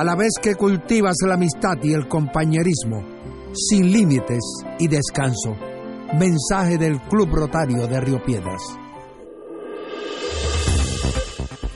a la vez que cultivas la amistad y el compañerismo, sin límites y descanso. Mensaje del Club Rotario de Río Piedras.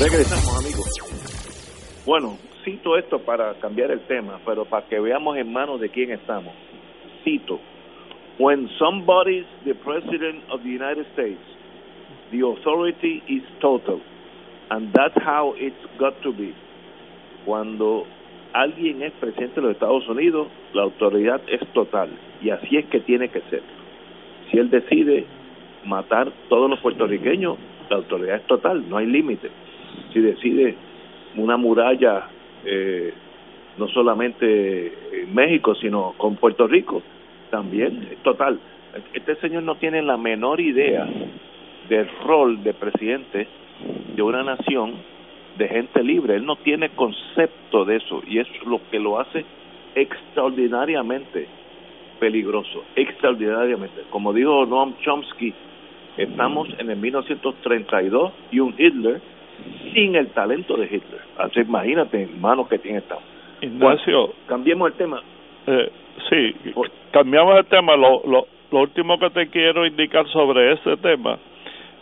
Regresamos, amigos. Bueno, cito esto para cambiar el tema, pero para que veamos en manos de quién estamos. Cito, when somebody's the president of the United States, the authority is total, and that's how it's got to be. Cuando alguien es presidente de los Estados Unidos, la autoridad es total, y así es que tiene que ser. Si él decide matar todos los puertorriqueños, la autoridad es total, no hay límite si decide una muralla eh, no solamente en México, sino con Puerto Rico, también, total. Este señor no tiene la menor idea del rol de presidente de una nación de gente libre. Él no tiene concepto de eso y es lo que lo hace extraordinariamente peligroso, extraordinariamente. Como dijo Noam Chomsky, estamos en el 1932 y un Hitler sin el talento de Hitler. Así imagínate, hermano, que tiene estado. Ignacio. cambiemos el tema. Eh, sí, cambiamos el tema. Lo, lo, lo último que te quiero indicar sobre ese tema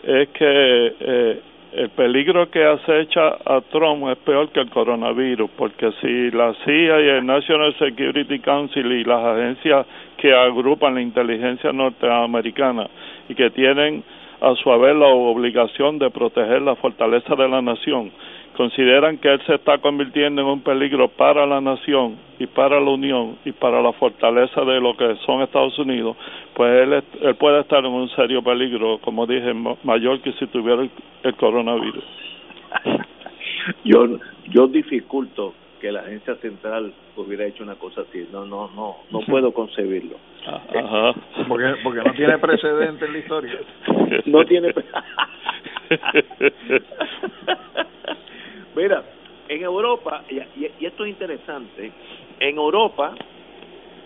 es que eh, el peligro que acecha a Trump es peor que el coronavirus, porque si la CIA y el National Security Council y las agencias que agrupan la inteligencia norteamericana y que tienen a su haber la obligación de proteger la fortaleza de la nación, consideran que él se está convirtiendo en un peligro para la nación y para la Unión y para la fortaleza de lo que son Estados Unidos, pues él, él puede estar en un serio peligro, como dije, mayor que si tuviera el, coronavirus. yo, yo dificulto que la agencia central hubiera hecho una cosa así. No, no, no, no puedo concebirlo. Ajá. Porque, porque no tiene precedente en la historia. No tiene. Mira, en Europa, y, y, esto es interesante, en Europa,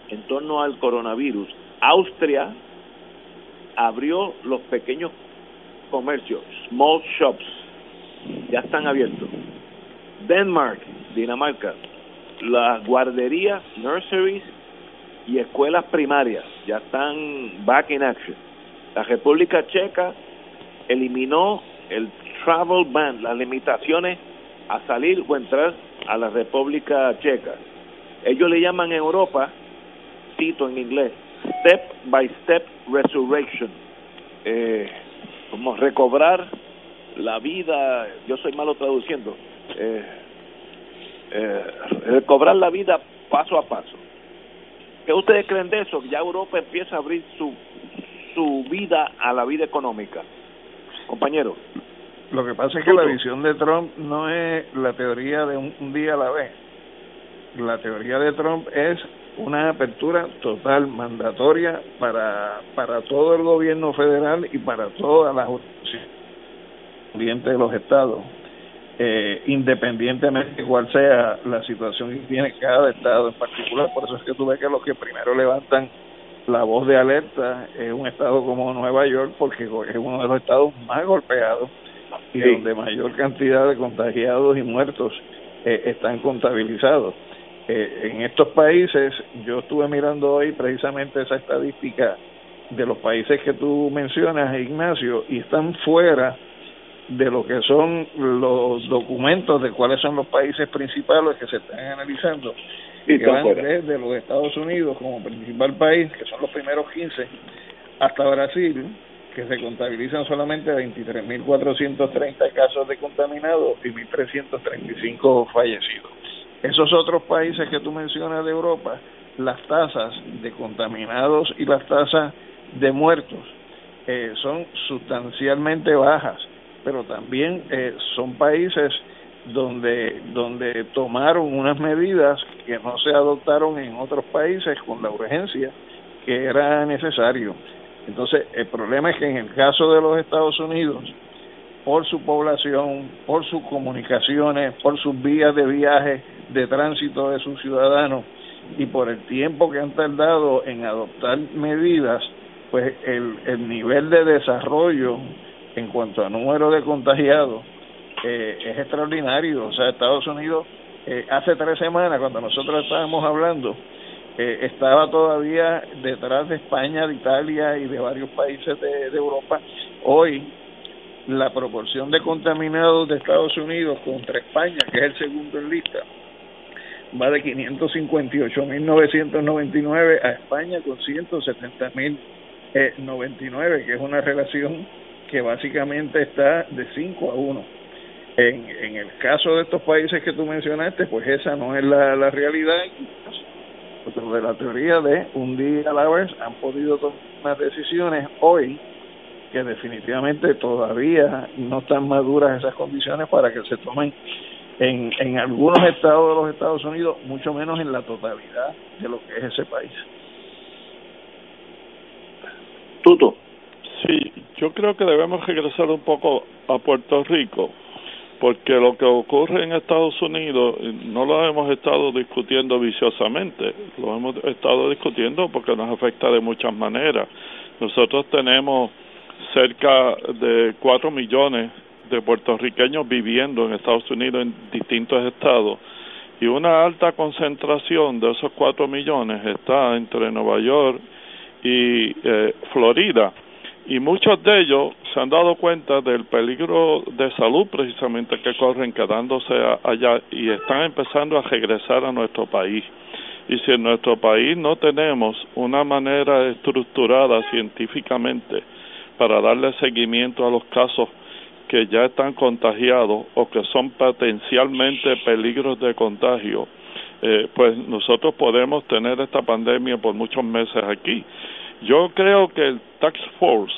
en torno al coronavirus, Austria abrió los pequeños comercios, small shops, ya están abiertos. Denmark, Dinamarca, las guarderías, nurseries y escuelas primarias ya están back in action. La República Checa eliminó el travel ban, las limitaciones a salir o entrar a la República Checa. Ellos le llaman en Europa, cito en inglés, step by step resurrection, eh, como recobrar la vida, yo soy malo traduciendo, eh, eh, recobrar la vida paso a paso. ¿Qué ustedes creen de eso? Ya Europa empieza a abrir su, su vida a la vida económica. Compañero. Lo que pasa es que la visión de Trump no es la teoría de un, día a la vez. La teoría de Trump es una apertura total, mandatoria para, para todo el gobierno federal y para todas las jurisdicciones de los estados, eh, independientemente de cuál sea la situación que tiene cada estado en particular. Por eso es que tú ves que los que primero levantan la voz de alerta es un estado como Nueva York, porque es uno de los estados más golpeados y donde mayor cantidad de contagiados y muertos eh, están contabilizados. Eh, en estos países, yo estuve mirando hoy precisamente esa estadística de los países que tú mencionas, Ignacio, y están fuera de lo que son los documentos de cuáles son los países principales que se están analizando, y que van desde los Estados Unidos como principal país, que son los primeros 15, hasta Brasil, que se contabilizan solamente 23.430 casos de contaminados y 1.335 fallecidos. Esos otros países que tú mencionas de Europa, las tasas de contaminados y las tasas de muertos eh, son sustancialmente bajas, pero también eh, son países donde donde tomaron unas medidas que no se adoptaron en otros países con la urgencia que era necesario. Entonces, el problema es que en el caso de los Estados Unidos, por su población, por sus comunicaciones, por sus vías de viaje, de tránsito de sus ciudadanos y por el tiempo que han tardado en adoptar medidas, pues el, el nivel de desarrollo en cuanto a número de contagiados eh, es extraordinario. O sea, Estados Unidos eh, hace tres semanas, cuando nosotros estábamos hablando, eh, estaba todavía detrás de España, de Italia y de varios países de, Europa. Hoy la proporción de contaminados de Estados Unidos contra España, que es el segundo en lista, va de 558.999 a España con 170.099, que es una relación que básicamente está de 5 a 1. En, en el caso de estos países que tú mencionaste, pues esa no es la, la realidad de la teoría de un día a la vez han podido tomar decisiones hoy que definitivamente todavía no están maduras esas condiciones para que se tomen en, en algunos estados de los Estados Unidos, mucho menos en la totalidad de lo que es ese país. Tuto. Sí, yo creo que debemos regresar un poco a Puerto Rico, porque lo que ocurre en Estados Unidos no lo hemos estado discutiendo viciosamente, lo hemos estado discutiendo porque nos afecta de muchas maneras. Nosotros tenemos cerca de cuatro millones de puertorriqueños viviendo en Estados Unidos en distintos estados y una alta concentración de esos cuatro millones está entre Nueva York y eh, Florida y muchos de ellos se han dado cuenta del peligro de salud precisamente que corren quedándose allá y están empezando a regresar a nuestro país. Y si en nuestro país no tenemos una manera estructurada científicamente para darle seguimiento a los casos que ya están contagiados o que son potencialmente peligros de contagio, eh, pues nosotros podemos tener esta pandemia por muchos meses aquí. Yo creo que el Tax Force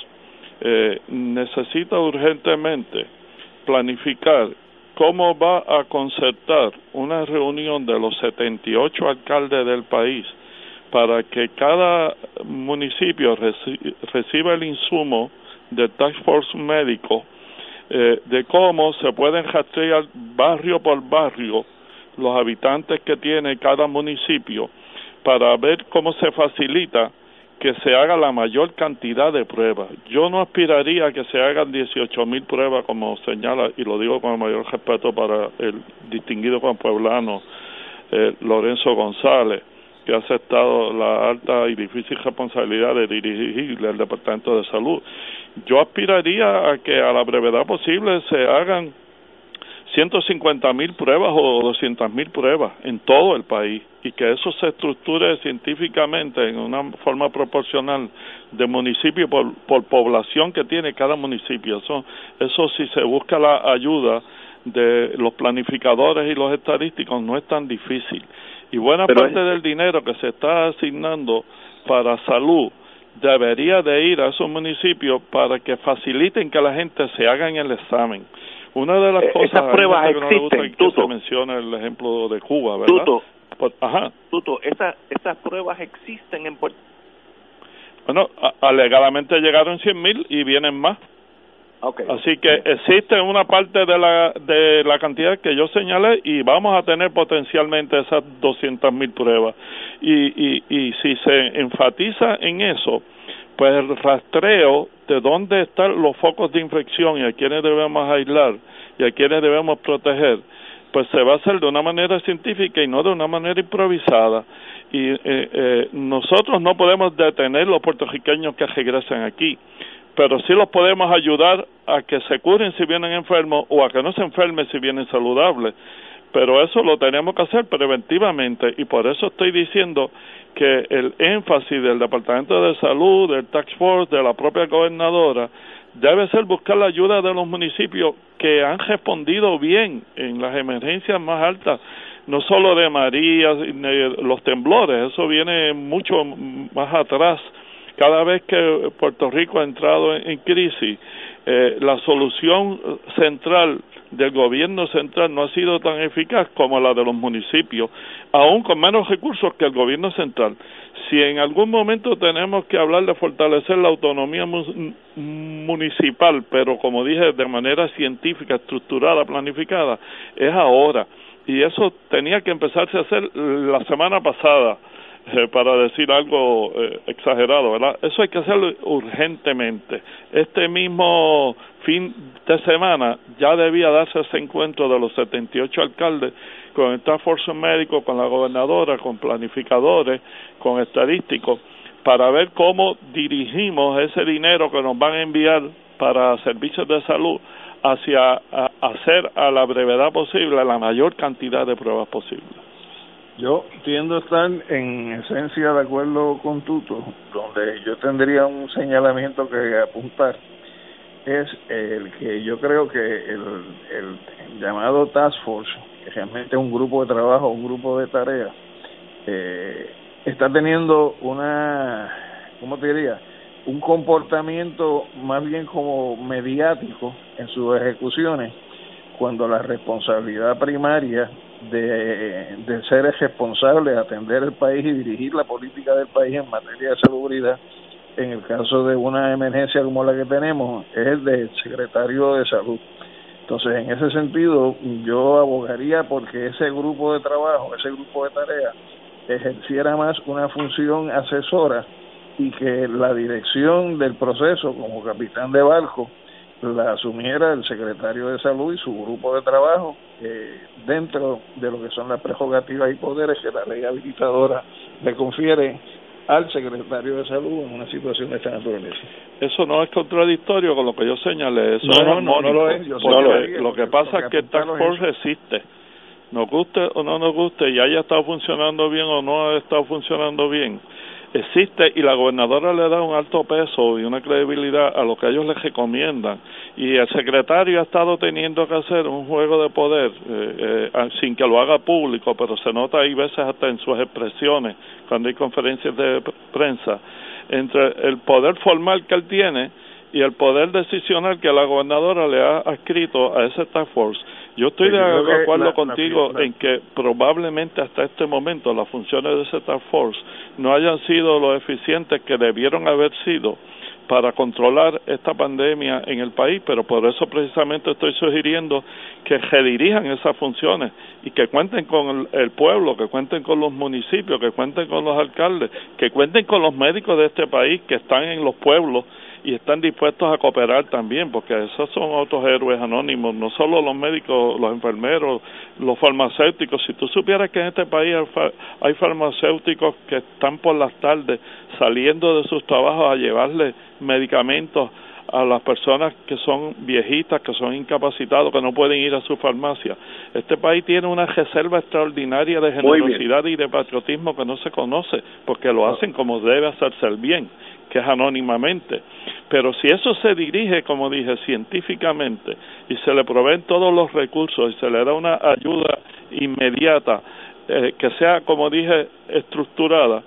eh, necesita urgentemente planificar cómo va a concertar una reunión de los 78 alcaldes del país para que cada municipio reciba el insumo de Task Force médico eh, de cómo se pueden rastrear barrio por barrio los habitantes que tiene cada municipio para ver cómo se facilita que se haga la mayor cantidad de pruebas. Yo no aspiraría a que se hagan 18 mil pruebas, como señala, y lo digo con el mayor respeto para el distinguido Juan Pueblano, eh, Lorenzo González, que ha aceptado la alta y difícil responsabilidad de dirigir el Departamento de Salud. Yo aspiraría a que a la brevedad posible se hagan 150 mil pruebas o 200 mil pruebas en todo el país y que eso se estructure científicamente en una forma proporcional de municipio por, por población que tiene cada municipio. Eso, eso si se busca la ayuda de los planificadores y los estadísticos no es tan difícil. Y buena parte del dinero que se está asignando para salud debería de ir a esos municipios para que faciliten que la gente se haga en el examen una de las eh, cosas esas pruebas existen, que se menciona el ejemplo de Cuba, ¿verdad? Tuto, pues, ajá. Tuto, esas pruebas existen en Puerto Bueno, alegadamente llegaron 100.000 mil y vienen más. Okay. Así que existe una parte de la de la cantidad que yo señalé y vamos a tener potencialmente esas 200.000 mil pruebas. Y, y, y si se enfatiza en eso, pues el rastreo de dónde están los focos de infección y a quienes debemos aislar y a quienes debemos proteger, pues se va a hacer de una manera científica y no de una manera improvisada. Y eh, eh, nosotros no podemos detener los puertorriqueños que regresen aquí, pero sí los podemos ayudar a que se curen si vienen enfermos o a que no se enfermen si vienen saludables. Pero eso lo tenemos que hacer preventivamente y por eso estoy diciendo que el énfasis del Departamento de Salud, del Tax Force, de la propia gobernadora, debe ser buscar la ayuda de los municipios que han respondido bien en las emergencias más altas, no solo de María, los temblores, eso viene mucho más atrás. Cada vez que Puerto Rico ha entrado en, crisis, eh, la solución central del gobierno central no ha sido tan eficaz como la de los municipios, aún con menos recursos que el gobierno central. Si en algún momento tenemos que hablar de fortalecer la autonomía municipal, pero como dije, de manera científica, estructurada, planificada, es ahora. Y eso tenía que empezarse a hacer la semana pasada eh, para decir algo eh, exagerado, ¿verdad? Eso hay que hacerlo urgentemente. Este mismo fin de semana ya debía darse ese encuentro de los 78 alcaldes con el Task Force médico, con la gobernadora, con planificadores, con estadísticos, para ver cómo dirigimos ese dinero que nos van a enviar para servicios de salud hacia hacer a la brevedad posible la mayor cantidad de pruebas posible. Yo tiendo a estar en esencia de acuerdo con Tuto, donde yo tendría un señalamiento que apuntar, es el que yo creo que el, el llamado Task Force, que realmente es un grupo de trabajo, un grupo de tareas, eh, está teniendo una, ¿cómo te diría? Un comportamiento más bien como mediático en sus ejecuciones, cuando la responsabilidad primaria de, de ser responsable de atender el país y dirigir la política del país en materia de seguridad, en el caso de una emergencia como la que tenemos, es el del secretario de salud. Entonces, en ese sentido, yo abogaría porque ese grupo de trabajo, ese grupo de tareas, ejerciera más una función asesora y que la dirección del proceso como capitán de barco la asumiera el secretario de salud y su grupo de trabajo eh, dentro de lo que son las prerrogativas y poderes que la ley habilitadora le confiere al secretario de salud en una situación de esta naturaleza. Eso no es contradictorio con lo que yo señalé. Eso no, no, no, lo es. lo, que pasa es que el Task Force existe. Nos guste o no nos guste, y haya estado funcionando bien o no ha estado funcionando bien existe y la gobernadora le da un alto peso y una credibilidad a lo que ellos les recomiendan. Y el secretario ha estado teniendo que hacer un juego de poder eh, eh, sin que lo haga público pero se nota ahí veces hasta en sus expresiones cuando hay conferencias de prensa entre el poder formal que él tiene y el poder decisional que la gobernadora le ha escrito a ese task force yo estoy de acuerdo contigo en que probablemente hasta este momento las funciones de ese task force no hayan sido lo eficientes que debieron haber sido para controlar esta pandemia en el país, pero por eso precisamente estoy sugiriendo que redirijan esas funciones y que cuenten con el, pueblo, que cuenten con los municipios, que cuenten con los alcaldes, que cuenten con los médicos de este país que están en los pueblos y están dispuestos a cooperar también, porque esos son otros héroes anónimos, no solo los médicos, los enfermeros, los farmacéuticos. Si tú supieras que en este país hay farmacéuticos que están por las tardes saliendo de sus trabajos a llevarle medicamentos a las personas que son viejitas, que son incapacitados, que no pueden ir a su farmacia. Este país tiene una reserva extraordinaria de generosidad y de patriotismo que no se conoce, porque lo hacen como debe hacerse el bien es anónimamente. Pero si eso se dirige, como dije, científicamente y se le proveen todos los recursos y se le da una ayuda inmediata eh, que sea, como dije, estructurada,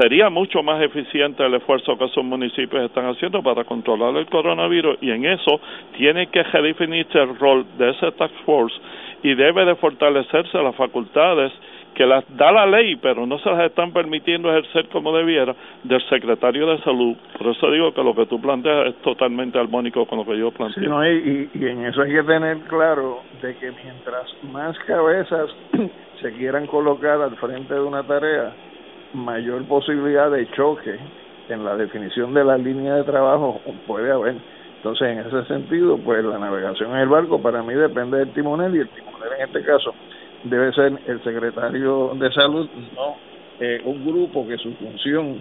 sería mucho más eficiente el esfuerzo que esos municipios están haciendo para controlar el coronavirus y en eso tiene que redefinirse el rol de ese task force y debe de fortalecerse las facultades que las da la ley, pero no se las están permitiendo ejercer como debiera, del secretario de salud. Por eso digo que lo que tú planteas es totalmente armónico con lo que yo planteo. Sí, y, y en eso hay que tener claro de que mientras más cabezas se quieran colocar al frente de una tarea, mayor posibilidad de choque en la definición de la línea de trabajo puede haber. Entonces, en ese sentido, pues la navegación en el barco para mí depende del timonel y el timonel en este caso debe ser el secretario de salud, no eh, un grupo que su función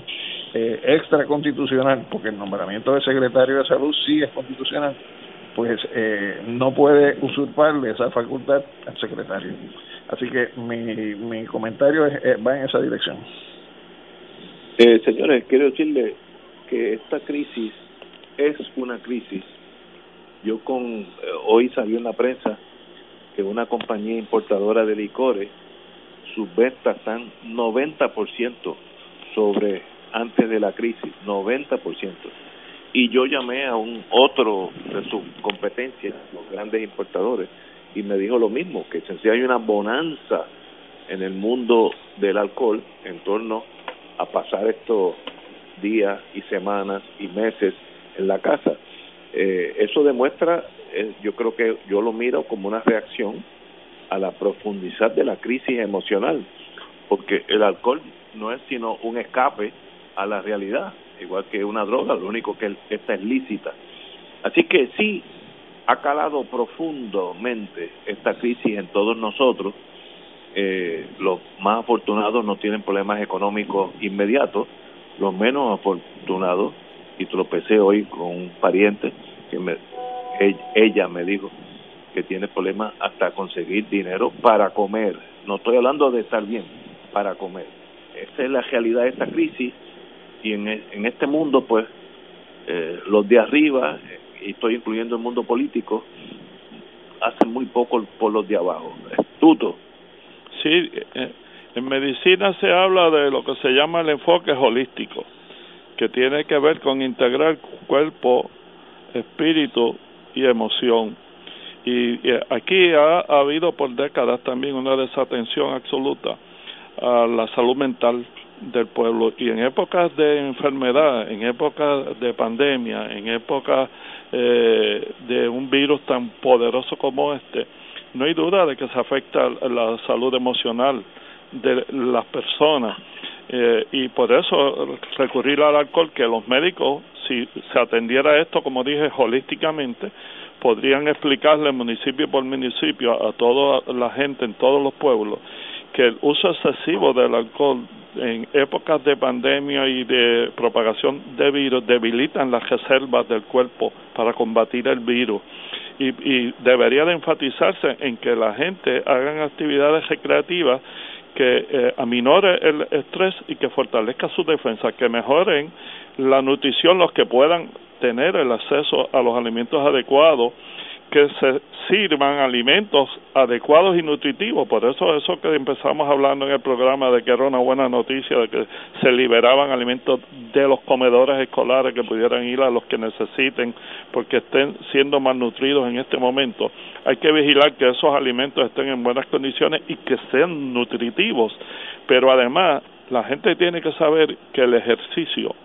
eh, extra constitucional, porque el nombramiento de secretario de salud sí es constitucional, pues eh, no puede usurparle esa facultad al secretario. Así que mi, mi comentario va en esa dirección. Eh, señores, quiero decirle que esta crisis es una crisis. Yo con hoy salió en la prensa que una compañía importadora de licores, sus ventas están 90% sobre antes de la crisis, 90%. Y yo llamé a un otro de sus competencias, los grandes importadores, y me dijo lo mismo, que hay una bonanza en el mundo del alcohol en torno a pasar estos días y semanas y meses en la casa. Eh, eso demuestra yo creo que yo lo miro como una reacción a la profundidad de la crisis emocional, porque el alcohol no es sino un escape a la realidad, igual que una droga, lo único que esta es lícita. Así que sí ha calado profundamente esta crisis en todos nosotros. Eh, los más afortunados no tienen problemas económicos inmediatos, los menos afortunados, y tropecé hoy con un pariente que me ella me dijo que tiene problemas hasta conseguir dinero para comer. No estoy hablando de estar bien, para comer. Esa es la realidad de esta crisis y en, en este mundo, pues, eh, los de arriba, y estoy incluyendo el mundo político, hacen muy poco por los de abajo. Estuto. Sí, eh, en medicina se habla de lo que se llama el enfoque holístico, que tiene que ver con integrar cuerpo, espíritu y emoción. Y, aquí ha, habido por décadas también una desatención absoluta a la salud mental del pueblo y en épocas de enfermedad, en épocas de pandemia, en épocas eh, de un virus tan poderoso como este, no hay duda de que se afecta la salud emocional de las personas eh, y por eso recurrir al alcohol que los médicos si se atendiera esto como dije holísticamente podrían explicarle municipio por municipio a toda la gente en todos los pueblos que el uso excesivo del alcohol en épocas de pandemia y de propagación de virus debilitan las reservas del cuerpo para combatir el virus. Y, y debería de enfatizarse en que la gente hagan actividades recreativas que eh, aminore el estrés y que fortalezca su defensa, que mejoren la nutrición los que puedan tener el acceso a los alimentos adecuados que se sirvan alimentos adecuados y nutritivos. Por eso eso que empezamos hablando en el programa de que era una buena noticia de que se liberaban alimentos de los comedores escolares que pudieran ir a los que necesiten porque estén siendo malnutridos en este momento. Hay que vigilar que esos alimentos estén en buenas condiciones y que sean nutritivos. Pero además la gente tiene que saber que el ejercicio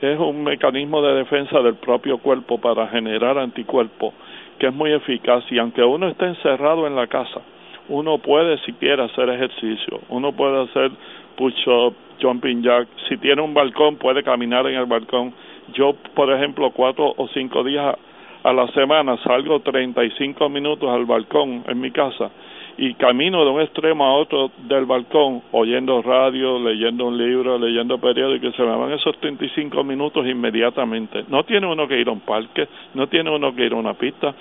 es un mecanismo de defensa del propio cuerpo para generar anticuerpos que es muy eficaz y aunque uno esté encerrado en la casa, uno puede siquiera hacer ejercicio, uno puede hacer push-up, jumping jack, si tiene un balcón puede caminar en el balcón. Yo, por ejemplo, cuatro o cinco días a la semana salgo 35 minutos al balcón en mi casa y camino de un extremo a otro del balcón oyendo radio, leyendo un libro, leyendo periódico y se me van esos 35 minutos inmediatamente. No tiene uno que ir a un parque, no tiene uno que ir a una pista.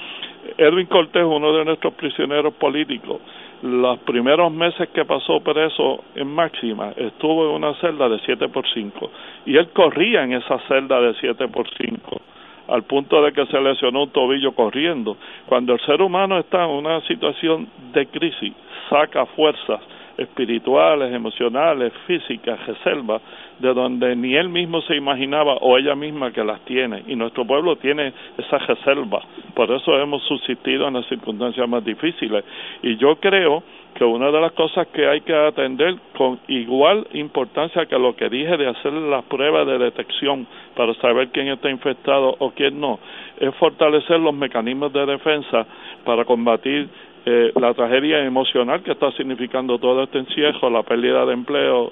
Edwin Cortés, uno de nuestros prisioneros políticos, los primeros meses que pasó preso en máxima, estuvo en una celda de 7 por 5 y él corría en esa celda de 7 por 5 al punto de que se lesionó un tobillo corriendo. Cuando el ser humano está en una situación de crisis, saca fuerzas espirituales, emocionales, físicas, reservas, de donde ni él mismo se imaginaba o ella misma que las tiene. Y nuestro pueblo tiene esas reservas. Por eso hemos subsistido en las circunstancias más difíciles. Y yo creo que una de las cosas que hay que atender con igual importancia que lo que dije de hacer las pruebas de detección para saber quién está infectado o quién no, es fortalecer los mecanismos de defensa para combatir eh, la tragedia emocional que está significando todo este encierro, la pérdida de empleo,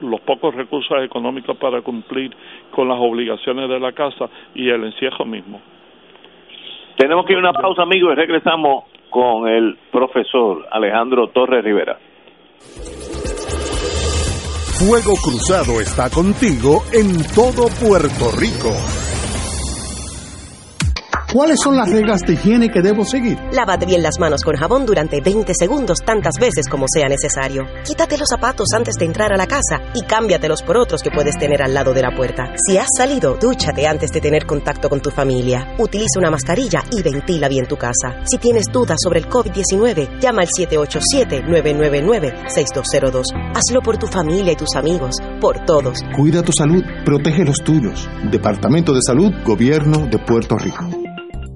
los pocos recursos económicos para cumplir con las obligaciones de la casa y el encierro mismo. Tenemos que ir a una pausa, amigos, y regresamos con el profesor Alejandro Torres Rivera. Fuego Cruzado está contigo en todo Puerto Rico. ¿Cuáles son las reglas de higiene que debo seguir? Lávate bien las manos con jabón durante 20 segundos tantas veces como sea necesario. Quítate los zapatos antes de entrar a la casa y cámbiatelos por otros que puedes tener al lado de la puerta. Si has salido, dúchate antes de tener contacto con tu familia. Utiliza una mascarilla y ventila bien tu casa. Si tienes dudas sobre el COVID-19, llama al 787-999-6202. Hazlo por tu familia y tus amigos, por todos. Cuida tu salud, protege los tuyos. Departamento de Salud, Gobierno de Puerto Rico.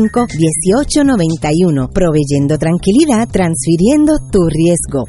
1891 proveyendo tranquilidad, transfiriendo tu riesgo.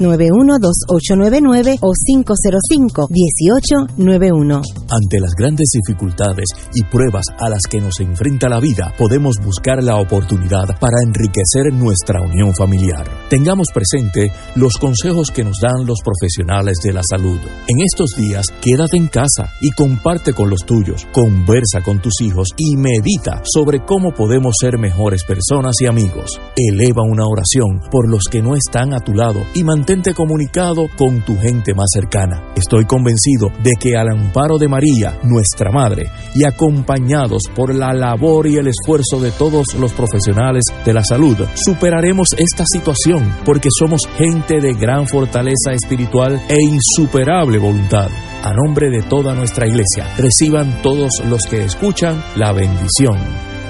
787-691-2899 o 505-1891. Ante las grandes dificultades y pruebas a las que nos enfrenta la vida, podemos buscar la oportunidad para enriquecer nuestra unión familiar. Tengamos presente los consejos que nos dan los profesionales de la salud. En estos días, quédate en casa y comparte con los tuyos, conversa con tus hijos y medita sobre cómo podemos ser mejores personas y amigos. Eleva una oración por los que no están a tu lado y mantente comunicado con tu gente más cercana. Estoy convencido de que al amparo de María, nuestra Madre, y acompañados por la labor y el esfuerzo de todos los profesionales de la salud, superaremos esta situación porque somos gente de gran fortaleza espiritual e insuperable voluntad. A nombre de toda nuestra iglesia, reciban todos los que escuchan la bendición.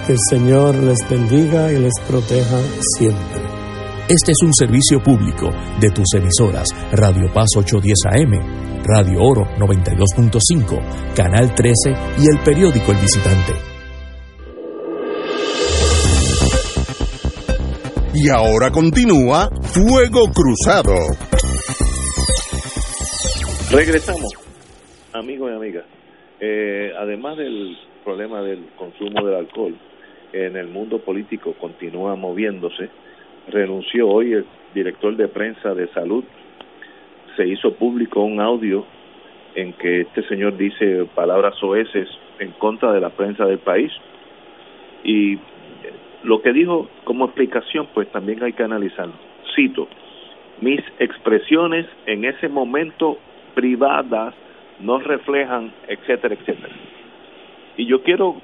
Que el Señor les bendiga y les proteja siempre. Este es un servicio público de tus emisoras Radio Paz 810 AM, Radio Oro 92.5, Canal 13 y el periódico El Visitante. Y ahora continúa Fuego Cruzado. Regresamos, amigos y amigas. Eh, además del problema del consumo del alcohol, en el mundo político continúa moviéndose. Renunció hoy el director de prensa de salud. Se hizo público un audio en que este señor dice palabras soeces en contra de la prensa del país. Y lo que dijo como explicación, pues también hay que analizarlo. Cito, mis expresiones en ese momento privadas no reflejan, etcétera, etcétera. Y yo quiero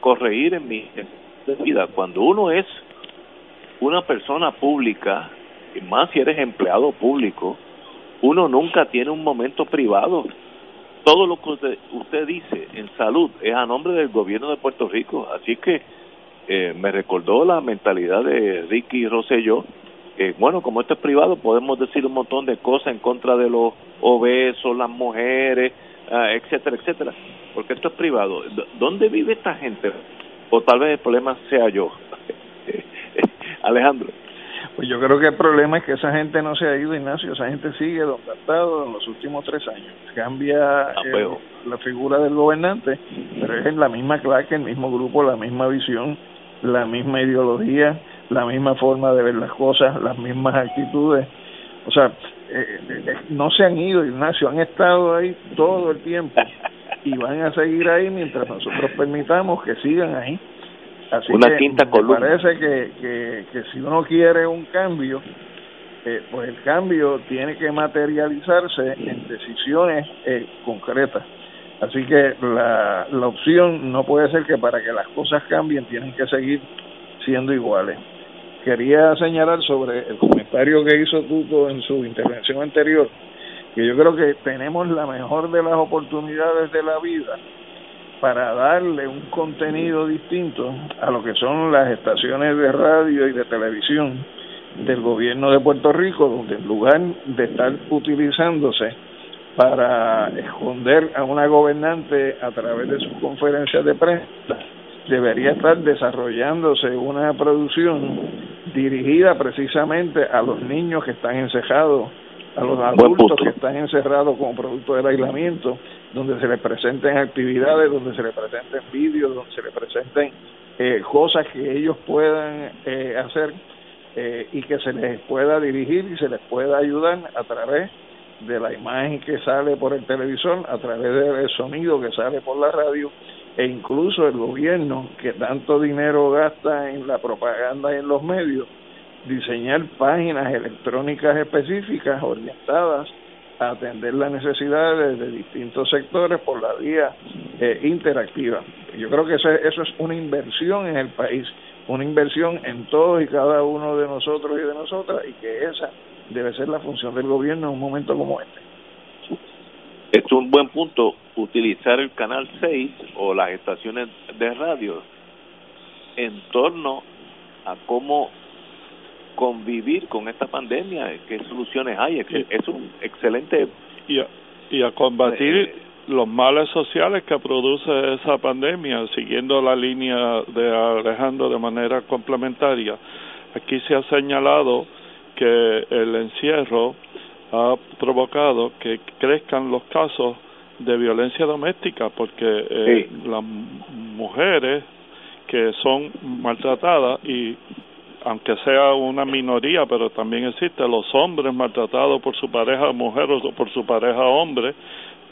corregir en mi vida, cuando uno es una persona pública, y más si eres empleado público, uno nunca tiene un momento privado. Todo lo que usted, dice en salud es a nombre del gobierno de Puerto Rico, así que eh, me recordó la mentalidad de Ricky Rosselló, que bueno, como esto es privado, podemos decir un montón de cosas en contra de los obesos, las mujeres, ah, etcétera, etcétera, porque esto es privado. ¿Dónde vive esta gente? O tal vez el problema sea yo. Alejandro. Pues yo creo que el problema es que esa gente no se ha ido, Ignacio, esa gente sigue donde ha estado en los últimos tres años. Cambia Ah, eh, pues. la figura del gobernante, pero es en la misma clase, el mismo grupo, la misma visión, la misma ideología, la misma forma de ver las cosas, las mismas actitudes. O sea, eh, eh, no se han ido, Ignacio, han estado ahí todo el tiempo y van a seguir ahí mientras nosotros permitamos que sigan ahí. Así Una que quinta me columna. parece que, que, que si uno quiere un cambio, eh, pues el cambio tiene que materializarse en decisiones eh, concretas. Así que la, la opción no puede ser que para que las cosas cambien tienen que seguir siendo iguales. Quería señalar sobre el comentario que hizo Tuto en su intervención anterior, que yo creo que tenemos la mejor de las oportunidades de la vida para darle un contenido distinto a lo que son las estaciones de radio y de televisión del gobierno de Puerto Rico, donde en lugar de estar utilizándose para esconder a una gobernante a través de sus conferencias de prensa, debería estar desarrollándose una producción dirigida precisamente a los niños que están encejados, a los adultos que están encerrados como producto del aislamiento, donde se les presenten actividades, donde se les presenten vídeos, donde se les presenten eh, cosas que ellos puedan eh, hacer eh, y que se les pueda dirigir y se les pueda ayudar a través de la imagen que sale por el televisor, a través del sonido que sale por la radio e incluso el gobierno que tanto dinero gasta en la propaganda y en los medios, diseñar páginas electrónicas específicas orientadas a atender las necesidades de distintos sectores por la vía eh, interactiva. Yo creo que eso, eso es una inversión en el país, una inversión en todos y cada uno de nosotros y de nosotras y que esa debe ser la función del gobierno en un momento como este. Es un buen punto, utilizar el canal 6 o las estaciones de radio en torno a cómo convivir con esta pandemia, qué soluciones hay. Es, es un excelente... y a, y a combatir Eh, los males sociales que produce esa pandemia, siguiendo la línea de Alejandro de manera complementaria. Aquí se ha señalado que el encierro ha provocado que crezcan los casos de violencia doméstica porque eh, las mujeres que son maltratadas y aunque sea una minoría, pero también existe los hombres maltratados por su pareja mujer o por su pareja hombre,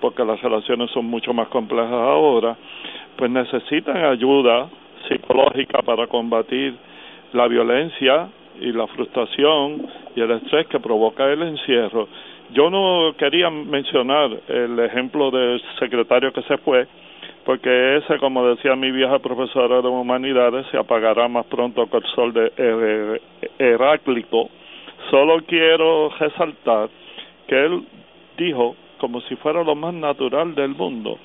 porque las relaciones son mucho más complejas ahora, pues necesitan ayuda psicológica para combatir la violencia y la frustración y el estrés que provoca el encierro. Yo no quería mencionar el ejemplo del secretario que se fue, porque ese, como decía mi vieja profesora de humanidades, se apagará más pronto que el sol de Heráclito. Solo quiero resaltar que él dijo, como si fuera lo más natural del mundo,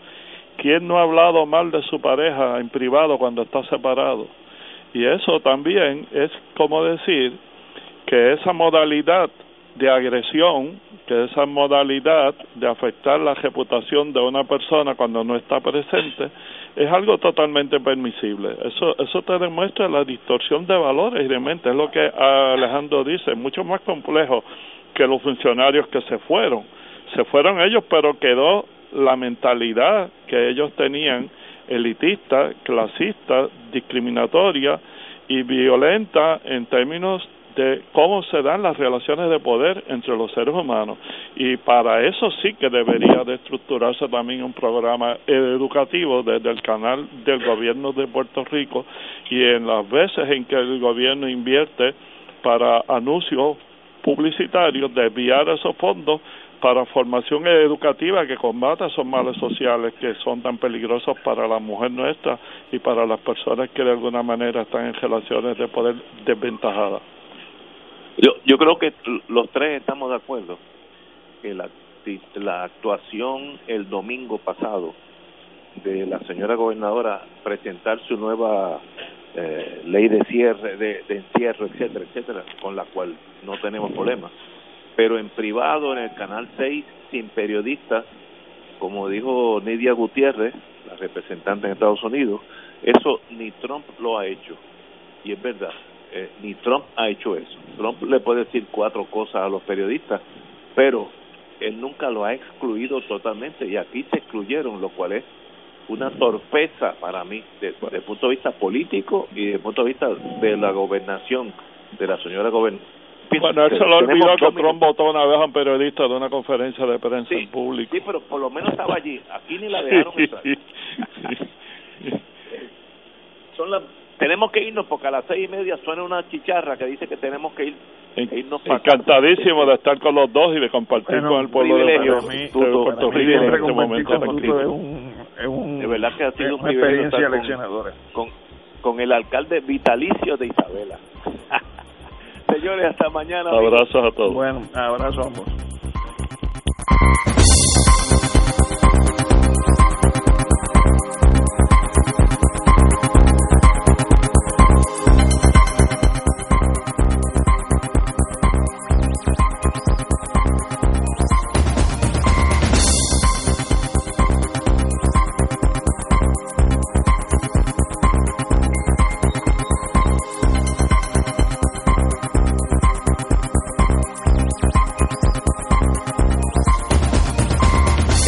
¿quién no ha hablado mal de su pareja en privado cuando está separado? Y eso también es como decir que esa modalidad de agresión, que esa modalidad de afectar la reputación de una persona cuando no está presente, es algo totalmente permisible. Eso, eso te demuestra la distorsión de valores y de mente. Es lo que Alejandro dice, mucho más complejo que los funcionarios que se fueron. Se fueron ellos, pero quedó la mentalidad que ellos tenían elitista, clasista, discriminatoria y violenta en términos de cómo se dan las relaciones de poder entre los seres humanos. Y para eso sí que debería de estructurarse también un programa educativo desde el canal del gobierno de Puerto Rico y en las veces en que el gobierno invierte para anuncios publicitarios, desviar esos fondos para formación educativa que combata esos males sociales que son tan peligrosos para la mujer nuestra y para las personas que de alguna manera están en relaciones de poder desventajadas. Yo, yo creo que los tres estamos de acuerdo que la, la actuación el domingo pasado de la señora gobernadora presentar su nueva eh, ley de cierre, de, de encierro, etcétera, etcétera, con la cual no tenemos problemas pero en privado, en el Canal 6, sin periodistas, como dijo Nidia Gutiérrez, la representante en Estados Unidos, eso ni Trump lo ha hecho. Y es verdad, eh, ni Trump ha hecho eso. Trump le puede decir cuatro cosas a los periodistas, pero él nunca lo ha excluido totalmente y aquí se excluyeron, lo cual es una torpeza para mí desde el punto de vista político y desde el punto de vista de la gobernación de la señora gobernadora bueno, él se lo olvidó que Trump votó una vez a un periodista de una conferencia de prensa en público. Sí, pero por lo menos estaba allí. Aquí ni la dejaron entrar. Son las tenemos que irnos porque a las seis y media suena una chicharra que dice que tenemos que ir irnos encantadísimo de estar con los dos y de compartir con el pueblo de, Puerto Rico en este momento. Es un, de verdad que ha sido una experiencia leccionadora con, con el alcalde vitalicio de Isabela Señores, hasta mañana. Abrazos a todos. Bueno, abrazos a ambos.